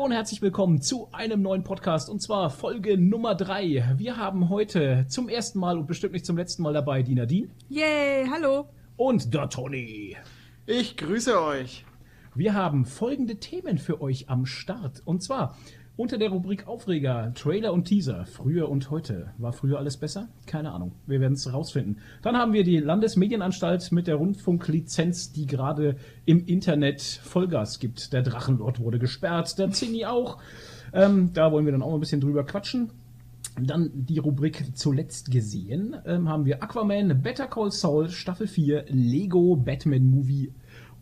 Hallo und herzlich willkommen zu einem neuen Podcast und zwar Folge Nummer 3. Wir haben heute zum ersten Mal und bestimmt nicht zum letzten Mal dabei die Nadine. Yay, hallo. Und der Tony. Ich grüße euch. Wir haben folgende Themen für euch am Start und zwar unter der Rubrik Aufreger, Trailer und Teaser, früher und heute. War früher alles besser? Keine Ahnung. Wir werden es rausfinden. Dann haben wir die Landesmedienanstalt mit der Rundfunklizenz, die gerade im Internet Vollgas gibt. Der Drachenlord wurde gesperrt, der Zinni auch. Ähm, da wollen wir dann auch ein bisschen drüber quatschen. Dann die Rubrik zuletzt gesehen ähm, haben wir Aquaman, Better Call Saul, Staffel 4, Lego Batman Movie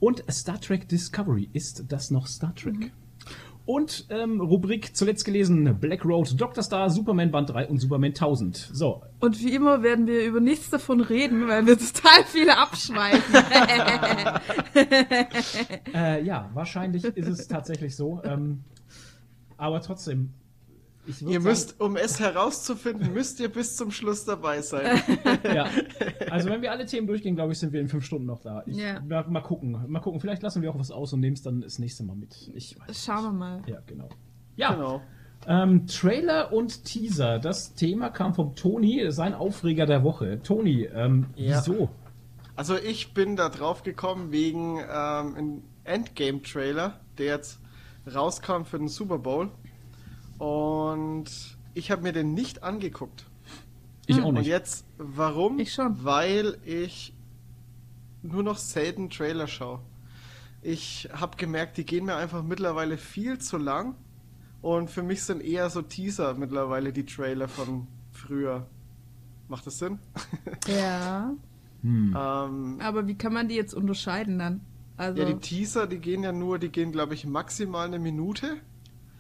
und Star Trek Discovery. Ist das noch Star Trek? Mhm. Und ähm, Rubrik zuletzt gelesen: Black Road, Doctor Star, Superman Band 3 und Superman 1000. So. Und wie immer werden wir über nichts davon reden, weil wir total viele abschweifen. äh, ja, wahrscheinlich ist es tatsächlich so. Ähm, aber trotzdem, ihr sagen, müsst, um es herauszufinden, müsst ihr bis zum Schluss dabei sein. ja. Also wenn wir alle Themen durchgehen, glaube ich, sind wir in fünf Stunden noch da. Ich, ja. mal, mal, gucken. Mal gucken. Vielleicht lassen wir auch was aus und nehmen es dann das nächste Mal mit. Ich Schauen wir mal. Ja, genau. Ja. Genau. Ähm, Trailer und Teaser. Das Thema kam vom Toni, sein Aufreger der Woche. Toni, ähm, ja. wieso? Also ich bin da drauf gekommen wegen ähm, einem Endgame-Trailer, der jetzt rauskam für den Super Bowl. Und ich habe mir den nicht angeguckt. Ich auch nicht. Und jetzt, warum? Ich schon. Weil ich nur noch selten Trailer schaue. Ich habe gemerkt, die gehen mir einfach mittlerweile viel zu lang. Und für mich sind eher so Teaser mittlerweile die Trailer von früher. Macht das Sinn? Ja. hm. ähm, Aber wie kann man die jetzt unterscheiden dann? Also... Ja, die Teaser, die gehen ja nur, die gehen, glaube ich, maximal eine Minute.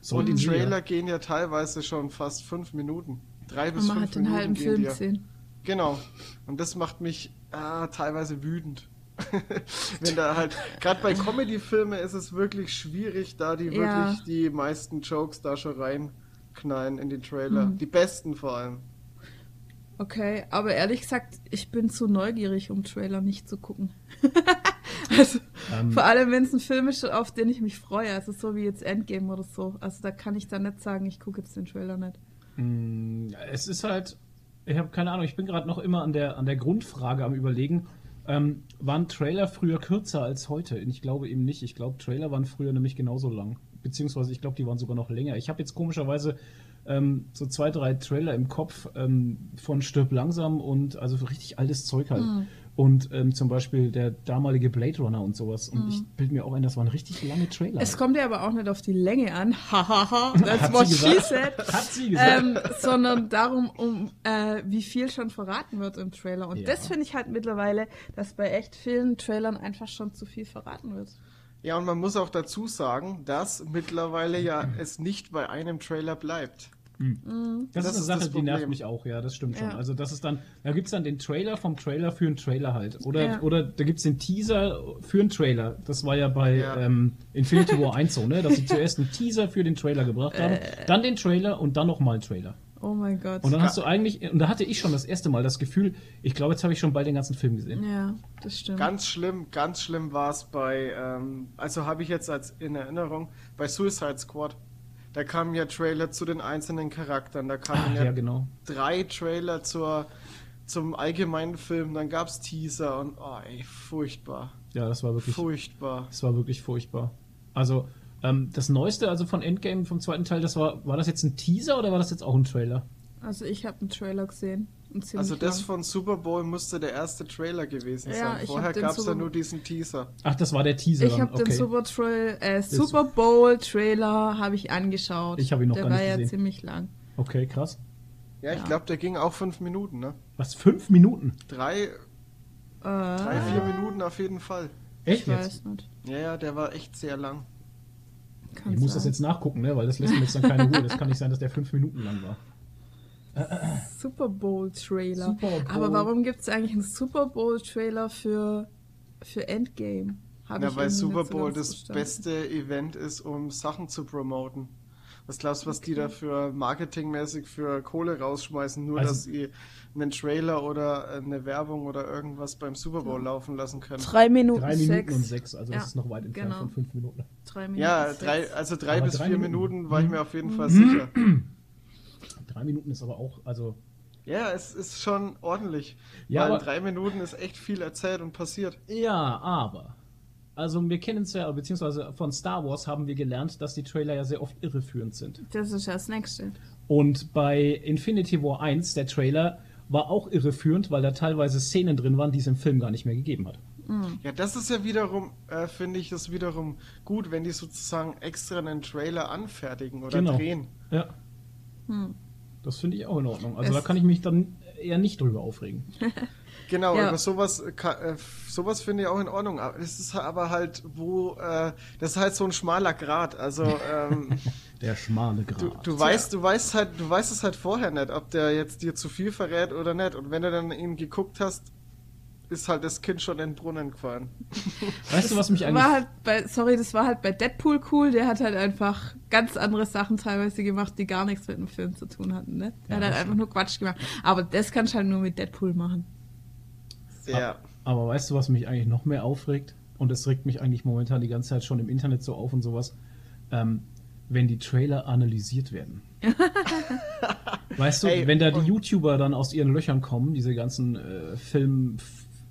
So und die Trailer ja. gehen ja teilweise schon fast fünf Minuten. Drei bis fünf Minuten. Man hat den halben Film gesehen. Genau. Und das macht mich ah, teilweise wütend. Wenn da halt, gerade bei Comedy-Filmen ist es wirklich schwierig, da die ja. wirklich die meisten Jokes da schon reinknallen in den Trailer. Mhm. Die besten vor allem. Okay, aber ehrlich gesagt, ich bin zu neugierig, um Trailer nicht zu gucken. also, ähm, vor allem, wenn es ein Film ist, auf den ich mich freue. Also so wie jetzt Endgame oder so. Also da kann ich dann nicht sagen, ich gucke jetzt den Trailer nicht. Mm, es ist halt, ich habe keine Ahnung, ich bin gerade noch immer an der, an der Grundfrage am überlegen. Ähm, waren Trailer früher kürzer als heute? Ich glaube eben nicht. Ich glaube, Trailer waren früher nämlich genauso lang. Beziehungsweise ich glaube, die waren sogar noch länger. Ich habe jetzt komischerweise ähm, so zwei, drei Trailer im Kopf ähm, von Stirb langsam und also richtig altes Zeug halt. Mhm. Und ähm, zum Beispiel der damalige Blade Runner und sowas. Und mhm. ich bilde mir auch ein, das waren richtig lange Trailer. Es kommt ja aber auch nicht auf die Länge an. Hahaha, that's what she said. Hat sie gesagt. Ähm, sondern darum, um äh, wie viel schon verraten wird im Trailer. Und ja. das finde ich halt mittlerweile, dass bei echt vielen Trailern einfach schon zu viel verraten wird. Ja, und man muss auch dazu sagen, dass mittlerweile ja es nicht bei einem Trailer bleibt. Mhm. Das, das, ist eine Sache, die nervt mich auch, ja, das stimmt schon. Ja. Also das ist dann, da gibt es dann den Trailer vom Trailer für einen Trailer halt. Oder, ja. oder da gibt es den Teaser für einen Trailer. Das war ja bei ja. Ähm, Infinity War 1 so, ne? Dass sie zuerst einen Teaser für den Trailer gebracht haben, äh. dann den Trailer und dann nochmal einen Trailer. Oh mein Gott. Und dann hast du eigentlich, und da hatte ich schon das erste Mal das Gefühl, ich glaube, jetzt habe ich schon bald den ganzen Film gesehen. Ja, das stimmt. Ganz schlimm, ganz schlimm war es bei, ähm, also habe ich jetzt als in Erinnerung, bei Suicide Squad. Da kamen ja Trailer zu den einzelnen Charakteren, da kamen ja, ja genau. drei Trailer zur, zum allgemeinen Film, dann gab es Teaser und oh ey, furchtbar. Ja, das war wirklich furchtbar. Das war wirklich furchtbar. Also, ähm, das Neueste, also von Endgame vom zweiten Teil, das war, war das jetzt ein Teaser oder war das jetzt auch ein Trailer? Also ich habe einen Trailer gesehen. Also das lang. von Super Bowl musste der erste Trailer gewesen ja, sein. Vorher gab es ja nur diesen Teaser. Ach, das war der Teaser. Ich habe okay. den Super, Trail, äh, Super Bowl Trailer habe ich angeschaut. Ich habe ihn noch der gar nicht gesehen. Der war ja ziemlich lang. Okay, krass. Ja, ich ja. glaube, der ging auch fünf Minuten, ne? Was, fünf Minuten? Drei, äh, drei vier Minuten auf jeden Fall. Echt ich jetzt? weiß nicht. Ja, ja, der war echt sehr lang. Kann ich sein. muss das jetzt nachgucken, ne? Weil das lässt mir jetzt dann keine Ruhe. Das kann nicht sein, dass der fünf Minuten lang war. Super Bowl Trailer. Super Bowl. Aber warum gibt es eigentlich einen Super Bowl Trailer für, für Endgame? Hab ja, weil Super Bowl das beste Event ist, um Sachen zu promoten. Was glaubst du, was okay. die da für marketingmäßig für Kohle rausschmeißen, nur also, dass sie einen Trailer oder eine Werbung oder irgendwas beim Super Bowl laufen lassen können? Drei Minuten, drei Minuten sechs. und sechs, also ja, das ist noch weit entfernt genau. von fünf Minuten. Drei Minuten ja, drei, also drei aber bis drei vier Minuten, Minuten war ich mir auf jeden Fall sicher. Drei Minuten ist aber auch, also ja, es ist schon ordentlich. Ja, weil in drei Minuten ist echt viel erzählt und passiert. Ja, aber. Also wir kennen es ja, beziehungsweise von Star Wars haben wir gelernt, dass die Trailer ja sehr oft irreführend sind. Das ist ja das Nächste. Und bei Infinity War 1, der Trailer, war auch irreführend, weil da teilweise Szenen drin waren, die es im Film gar nicht mehr gegeben hat. Mhm. Ja, das ist ja wiederum, äh, finde ich, das wiederum gut, wenn die sozusagen extra einen Trailer anfertigen oder genau. drehen. Ja. Hm. Das finde ich auch in Ordnung. Also es da kann ich mich dann eher nicht drüber aufregen. genau, ja. über sowas, äh, sowas finde ich auch in Ordnung. Es ist aber halt, wo, äh, das ist halt so ein schmaler Grad. Also, ähm, der schmale Grad. Du, du weißt, du weißt halt, du weißt es halt vorher nicht, ob der jetzt dir zu viel verrät oder nicht. Und wenn du dann ihn geguckt hast, ist halt das Kind schon in den Brunnen gefallen. Weißt du, was mich eigentlich. War halt bei, sorry, das war halt bei Deadpool cool. Der hat halt einfach ganz andere Sachen teilweise gemacht, die gar nichts mit dem Film zu tun hatten. Ne? Der ja, hat halt einfach nur Quatsch gemacht. Aber das kannst du halt nur mit Deadpool machen. Ja. Aber, aber weißt du, was mich eigentlich noch mehr aufregt? Und es regt mich eigentlich momentan die ganze Zeit schon im Internet so auf und sowas. Ähm, wenn die Trailer analysiert werden. weißt du, hey, wenn da die YouTuber dann aus ihren Löchern kommen, diese ganzen äh, Film,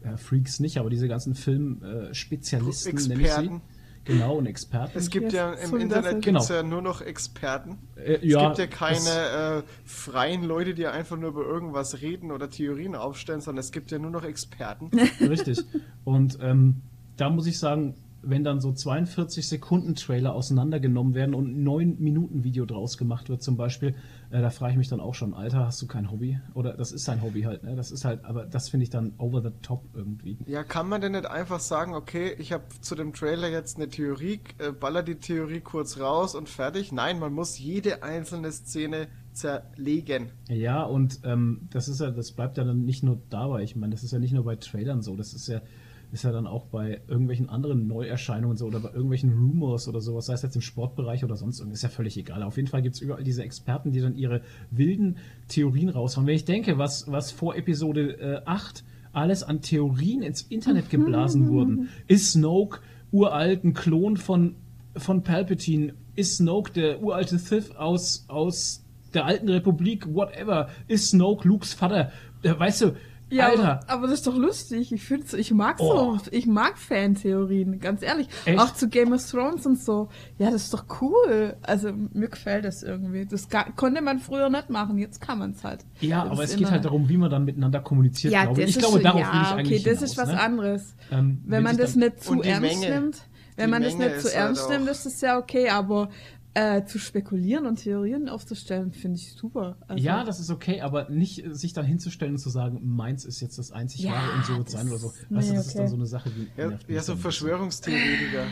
ja, Freaks nicht, aber diese ganzen Filmspezialisten, äh, nenne ich sie. Genau, und Experten. Es gibt ja im Internet genau. ja nur noch Experten. Äh, ja, es gibt ja keine äh, freien Leute, die einfach nur über irgendwas reden oder Theorien aufstellen, sondern es gibt ja nur noch Experten. Richtig. Und ähm, da muss ich sagen, wenn dann so 42 Sekunden Trailer auseinandergenommen werden und ein 9 Minuten Video draus gemacht wird zum Beispiel, äh, da frage ich mich dann auch schon, Alter, hast du kein Hobby? Oder das ist sein Hobby halt, ne? Das ist halt, aber das finde ich dann over the top irgendwie. Ja, kann man denn nicht einfach sagen, okay, ich habe zu dem Trailer jetzt eine Theorie, äh, baller die Theorie kurz raus und fertig? Nein, man muss jede einzelne Szene zerlegen. Ja, und ähm, das ist ja, das bleibt ja dann nicht nur dabei. Ich meine, das ist ja nicht nur bei Trailern so, das ist ja ist ja dann auch bei irgendwelchen anderen Neuerscheinungen so oder bei irgendwelchen Rumors oder sowas, sei es jetzt im Sportbereich oder sonst irgendwas, ist ja völlig egal. Auf jeden Fall gibt es überall diese Experten, die dann ihre wilden Theorien raushauen. Wenn ich denke, was, was vor Episode äh, 8 alles an Theorien ins Internet geblasen wurden, ist Snoke uralt ein Klon von, von Palpatine? Ist Snoke der uralte Sith aus, aus der alten Republik? Whatever. Ist Snoke Lukes Vater? Äh, weißt du, ja, Alter. Aber, aber das ist doch lustig. Ich find's, ich mag oh. so, ich mag Fantheorien, ganz ehrlich. Echt? Auch zu Game of Thrones und so. Ja, das ist doch cool. Also mir gefällt das irgendwie. Das konnte man früher nicht machen, jetzt kann man's halt. Ja, das aber es geht halt darum, wie man dann miteinander kommuniziert. Ja, glaube. Das ich glaube, darauf ja, will ich eigentlich okay, das hinaus, ist was ne? anderes. Ähm, wenn, man das nicht zu ernst Menge, nimmt, wenn man Menge das nicht zu ernst halt nimmt, ist das ja okay, aber äh, zu spekulieren und Theorien aufzustellen, finde ich super. Also, ja, das ist okay, aber nicht äh, sich dann hinzustellen und zu sagen, meins ist jetzt das einzig ja, wahre und so wird sein oder so. Nee, weißt du, das okay. ist dann so eine Sache, die. Ja, ja so Verschwörungstheoretiker.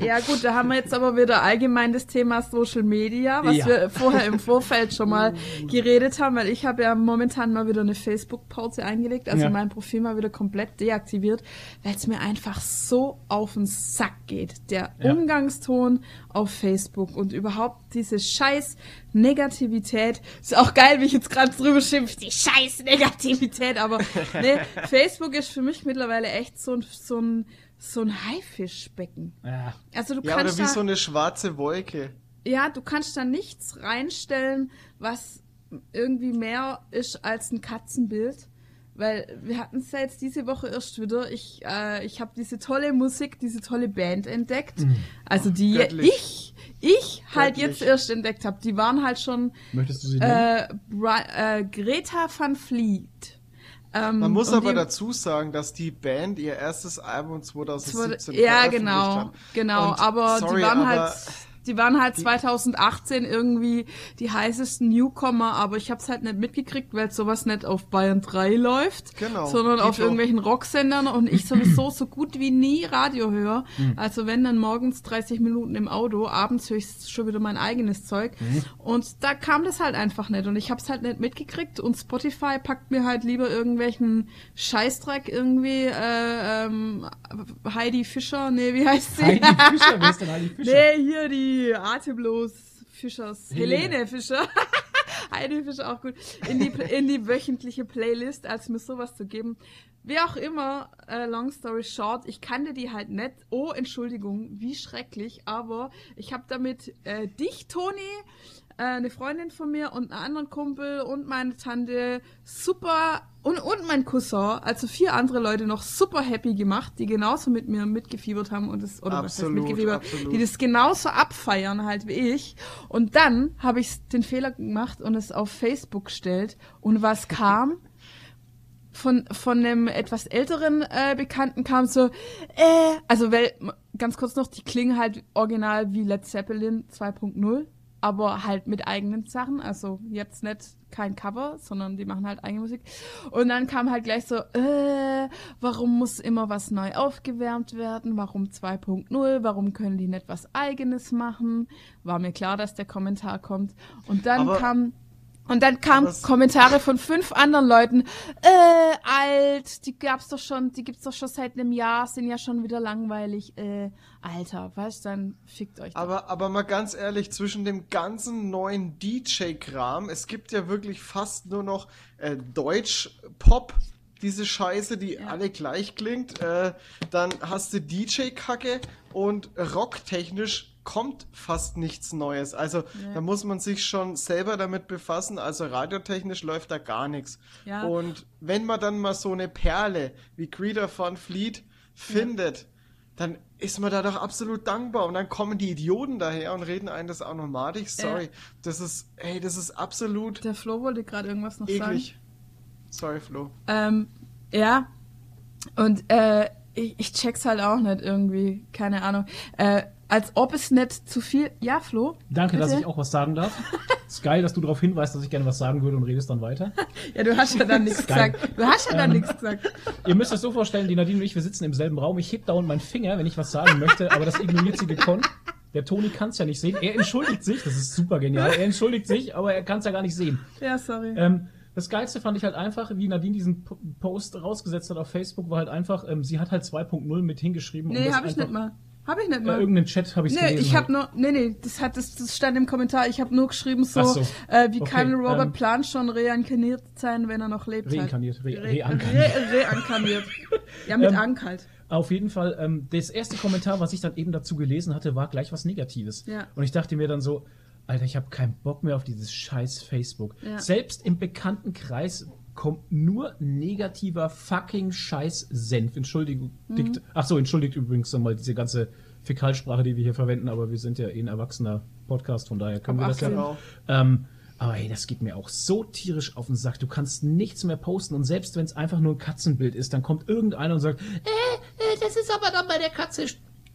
ja. ja, gut, da haben wir jetzt aber wieder allgemein das Thema Social Media, was ja. wir vorher im Vorfeld schon mal geredet haben, weil ich habe ja momentan mal wieder eine Facebook-Pause eingelegt, also mein Profil mal wieder komplett deaktiviert, weil es mir einfach so auf den Sack geht. Der Umgangston auf Facebook und überhaupt diese scheiß Negativität. Ist auch geil, wie ich jetzt gerade drüber schimpfe, die scheiß Negativität, aber ne, Facebook ist für mich mittlerweile echt so, so ein so ein Haifischbecken. Ja. Also du ja, kannst oder wie da, so eine schwarze Wolke. Ja, du kannst da nichts reinstellen, was irgendwie mehr ist als ein Katzenbild. Weil wir hatten es ja jetzt diese Woche erst wieder. Ich, äh, ich habe diese tolle Musik, diese tolle Band entdeckt. Mhm. Also die Göttlich. ich, ich halt jetzt erst entdeckt habe. Die waren halt schon. Möchtest du sie nennen? Äh, äh, Greta van Fleet. Ähm, Man muss aber die, dazu sagen, dass die Band ihr erstes Album 2017 Ja, genau, hat. genau. Und, aber sorry, die waren halt aber halt die waren halt 2018 irgendwie die heißesten Newcomer, aber ich hab's halt nicht mitgekriegt, weil sowas nicht auf Bayern 3 läuft, genau, sondern auf irgendwelchen Rocksendern und ich sowieso so gut wie nie Radio höre. Mhm. Also wenn dann morgens 30 Minuten im Auto, abends höre ich schon wieder mein eigenes Zeug. Mhm. Und da kam das halt einfach nicht und ich hab's halt nicht mitgekriegt und Spotify packt mir halt lieber irgendwelchen Scheißdreck irgendwie, äh, ähm, Heidi Fischer, nee, wie heißt sie? Heidi Fischer, wer ist denn Heidi Fischer? Nee, hier die atemlos Fischers, Helene, Helene Fischer. Heidi Fischer auch gut. In die, in die wöchentliche Playlist, als mir sowas zu geben. Wie auch immer, äh, long story short, ich kannte die halt nicht. Oh, Entschuldigung, wie schrecklich. Aber ich habe damit äh, dich, Toni, äh, eine Freundin von mir und einen anderen Kumpel und meine Tante super und, und mein Cousin, also vier andere Leute noch super happy gemacht, die genauso mit mir mitgefiebert haben und das, oder absolut, was heißt mitgefiebert, absolut. die das genauso abfeiern halt wie ich. Und dann habe ich den Fehler gemacht und es auf Facebook gestellt und was kam? von, von einem etwas älteren äh, Bekannten kam so, äh, also weil, ganz kurz noch, die klingen halt original wie Led Zeppelin 2.0, aber halt mit eigenen Sachen, also jetzt nicht kein Cover, sondern die machen halt eigene Musik. Und dann kam halt gleich so, äh, warum muss immer was neu aufgewärmt werden? Warum 2.0? Warum können die nicht was eigenes machen? War mir klar, dass der Kommentar kommt. Und dann aber kam und dann kamen Kommentare von fünf anderen Leuten. Äh, alt, die gab's doch schon, die gibt's doch schon seit einem Jahr, sind ja schon wieder langweilig. Äh, Alter, weißt dann fickt euch. Aber, aber mal ganz ehrlich, zwischen dem ganzen neuen DJ-Kram, es gibt ja wirklich fast nur noch äh, Deutsch-Pop, diese Scheiße, die ja. alle gleich klingt. Äh, dann hast du DJ-Kacke und rocktechnisch kommt fast nichts Neues. Also ja. da muss man sich schon selber damit befassen. Also radiotechnisch läuft da gar nichts. Ja. Und wenn man dann mal so eine Perle wie Greeter von Fleet findet, ja. dann ist man da doch absolut dankbar. Und dann kommen die Idioten daher und reden einen das auch noch madig. Sorry. Das ist, hey, das ist absolut. Der Flo wollte gerade irgendwas noch eklig. sagen. Sorry, Flo. Ähm, ja. Und äh, ich, ich check's halt auch nicht irgendwie. Keine Ahnung. Äh, als ob es nicht zu viel. Ja, Flo? Danke, bitte? dass ich auch was sagen darf. ist geil, dass du darauf hinweist, dass ich gerne was sagen würde und redest dann weiter. ja, du hast ja dann nichts gesagt. Du hast ja dann ähm, nichts gesagt. Ihr müsst euch so vorstellen, die Nadine und ich, wir sitzen im selben Raum. Ich heb dauernd meinen Finger, wenn ich was sagen möchte, aber das ignoriert sie gekonnt. Der Toni kann es ja nicht sehen. Er entschuldigt sich, das ist super genial. Er entschuldigt sich, aber er kann es ja gar nicht sehen. Ja, sorry. Ähm, das Geilste fand ich halt einfach, wie Nadine diesen Post rausgesetzt hat auf Facebook, war halt einfach, ähm, sie hat halt 2.0 mit hingeschrieben. Nee, hab ich nicht mal. Habe ich nicht mal. Äh, irgendeinen Chat habe ich nee, gelesen. Ich habe nur, nee, nee, das hat das, das stand im Kommentar. Ich habe nur geschrieben so, so. Äh, wie okay, kann Robert ähm, Plant schon reinkarniert sein, wenn er noch lebt? Reinkarniert, re, re, reinkarniert. Re, ja, mit ähm, Ank halt. Auf jeden Fall, ähm, das erste Kommentar, was ich dann eben dazu gelesen hatte, war gleich was Negatives. Ja. Und ich dachte mir dann so, Alter, ich habe keinen Bock mehr auf dieses scheiß Facebook. Ja. Selbst im bekannten Kreis kommt nur negativer fucking Scheiß-Senf. Entschuldigung. Mhm. Ach so, entschuldigt übrigens nochmal diese ganze Fäkalsprache, die wir hier verwenden, aber wir sind ja eh ein erwachsener Podcast, von daher können Ab wir das ja. Genau. Ähm, aber hey, das geht mir auch so tierisch auf den Sack. Du kannst nichts mehr posten und selbst wenn es einfach nur ein Katzenbild ist, dann kommt irgendeiner und sagt, äh, äh das ist aber dann bei der Katze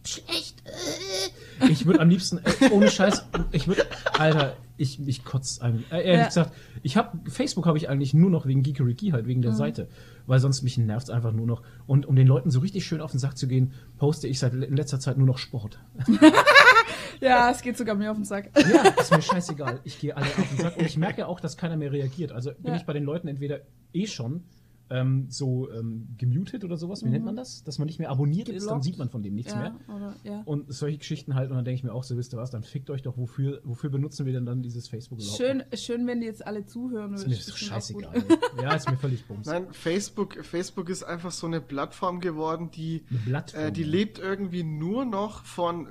schlecht. Äh. Ich würde am liebsten, äh, ohne Scheiß, ich würde, Alter, ich, ich kotze eigentlich. Äh, ehrlich ja. gesagt, ich habe Facebook habe ich eigentlich nur noch wegen Geekeriki halt, wegen der mhm. Seite. Weil sonst mich nervt einfach nur noch. Und um den Leuten so richtig schön auf den Sack zu gehen, poste ich seit in letzter Zeit nur noch Sport. ja, es geht sogar mir auf den Sack. Ja, ist mir scheißegal. Ich gehe alle auf den Sack. Und ich merke auch, dass keiner mehr reagiert. Also bin ja. ich bei den Leuten entweder eh schon ähm, so ähm, gemutet oder sowas, wie mhm. nennt man das? Dass man nicht mehr abonniert Geblockt. ist, dann sieht man von dem nichts ja, mehr. Oder, ja. Und solche Geschichten halt, und dann denke ich mir auch so, wisst ihr was, dann fickt euch doch, wofür, wofür benutzen wir denn dann dieses Facebook überhaupt? Schön, schön wenn die jetzt alle zuhören. Ist mir ist scheißegal. ja, ist mir völlig bums. Nein, Facebook, Facebook ist einfach so eine Plattform geworden, die, Plattform, äh, die lebt irgendwie nur noch von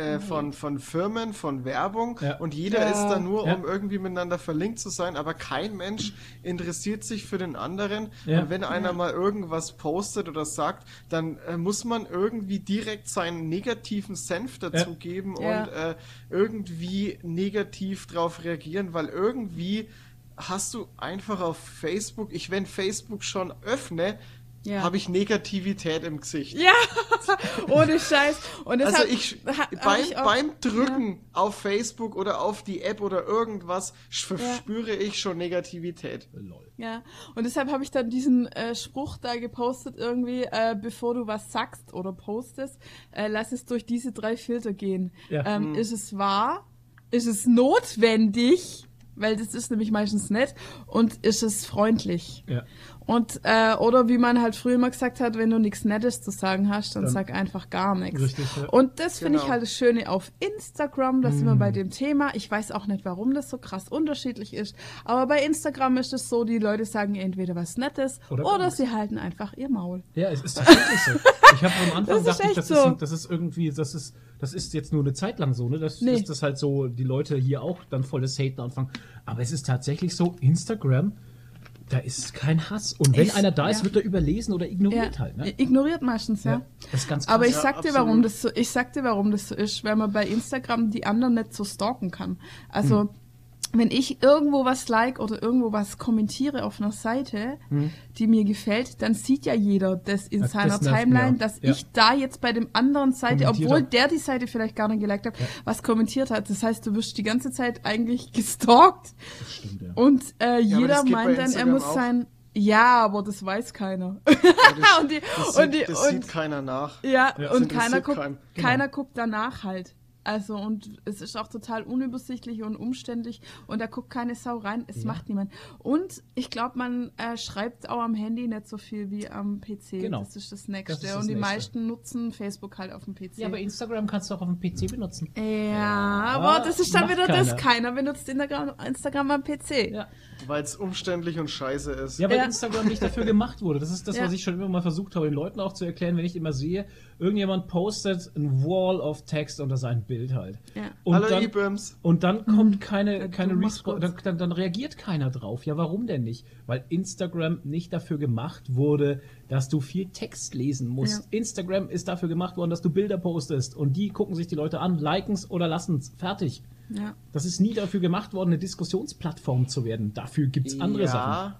äh, mhm. von, von Firmen, von Werbung ja. und jeder ja. ist da nur, um irgendwie miteinander verlinkt zu sein, aber kein Mensch interessiert sich für den anderen. Und wenn einer mal irgendwas postet oder sagt, dann äh, muss man irgendwie direkt seinen negativen Senf dazugeben und äh, irgendwie negativ drauf reagieren, weil irgendwie hast du einfach auf Facebook, ich wenn Facebook schon öffne, ja. habe ich Negativität im Gesicht. Ja, ohne Scheiß. Und also ich, beim, ich auch, beim Drücken ja. auf Facebook oder auf die App oder irgendwas spüre ja. ich schon Negativität. Lol. Ja, und deshalb habe ich dann diesen äh, Spruch da gepostet irgendwie, äh, bevor du was sagst oder postest, äh, lass es durch diese drei Filter gehen. Ähm, hm. Ist es wahr? Ist es notwendig? weil das ist nämlich meistens nett und ist es freundlich. Ja. Und, äh, oder wie man halt früher immer gesagt hat, wenn du nichts Nettes zu sagen hast, dann, dann sag einfach gar nichts. Richtig, ja. Und das finde genau. ich halt das Schöne auf Instagram, da mm. sind wir bei dem Thema. Ich weiß auch nicht, warum das so krass unterschiedlich ist, aber bei Instagram ist es so, die Leute sagen entweder was Nettes oder, oder sie halten einfach ihr Maul. Ja, es ist tatsächlich so. Ich habe am Anfang gedacht, das, so. ist, das ist irgendwie, das ist, das ist jetzt nur eine Zeit lang so, ne? Das nee. ist das halt so, die Leute hier auch dann voll das Haten anfangen. Aber es ist tatsächlich so, Instagram da ist kein Hass. Und wenn ich, einer da ist, ja. wird er überlesen oder ignoriert ja, halt. Ne? Ignoriert meistens, ja. ja. Das ist ganz krass. Aber ich sag dir, warum das so, ich sag dir, warum das so ist, weil man bei Instagram die anderen nicht so stalken kann. Also, hm wenn ich irgendwo was like oder irgendwo was kommentiere auf einer Seite, hm. die mir gefällt, dann sieht ja jeder das in das seiner Timeline, dass ja. ich da jetzt bei dem anderen Seite, obwohl der die Seite vielleicht gar nicht geliked hat, ja. was kommentiert hat. Das heißt, du wirst die ganze Zeit eigentlich gestalkt. Das stimmt, ja. Und äh, jeder meint dann, er muss auch. sein ja, aber das weiß keiner. Ja, das, und die, das, sieht, und die, das sieht keiner nach. Ja, ja. und keiner guckt, keiner genau. guckt danach halt. Also und es ist auch total unübersichtlich und umständlich und da guckt keine Sau rein, es ja. macht niemand. Und ich glaube, man äh, schreibt auch am Handy nicht so viel wie am PC. Genau. Das ist das Nächste. Das ist das und die nächste. meisten nutzen Facebook halt auf dem PC. Ja, aber Instagram kannst du auch auf dem PC benutzen. Ja, ja aber das ist dann wieder keiner. das. Keiner benutzt Instagram, Instagram am PC. Ja. Weil es umständlich und scheiße ist. Ja, weil ja. Instagram nicht dafür gemacht wurde. Das ist das, was ich schon immer mal versucht habe, den Leuten auch zu erklären, wenn ich immer sehe, irgendjemand postet ein Wall of Text unter sein Bild halt. Ja. Und Hallo dann. Und dann kommt mhm. keine, keine Response, dann, dann, reagiert keiner drauf. Ja, warum denn nicht? Weil Instagram nicht dafür gemacht wurde, dass du viel Text lesen musst. Ja. Instagram ist dafür gemacht worden, dass du Bilder postest und die gucken sich die Leute an, liken's oder lassen's. Fertig. Ja. Das ist nie dafür gemacht worden, eine Diskussionsplattform zu werden. Dafür gibt's andere ja, Sachen.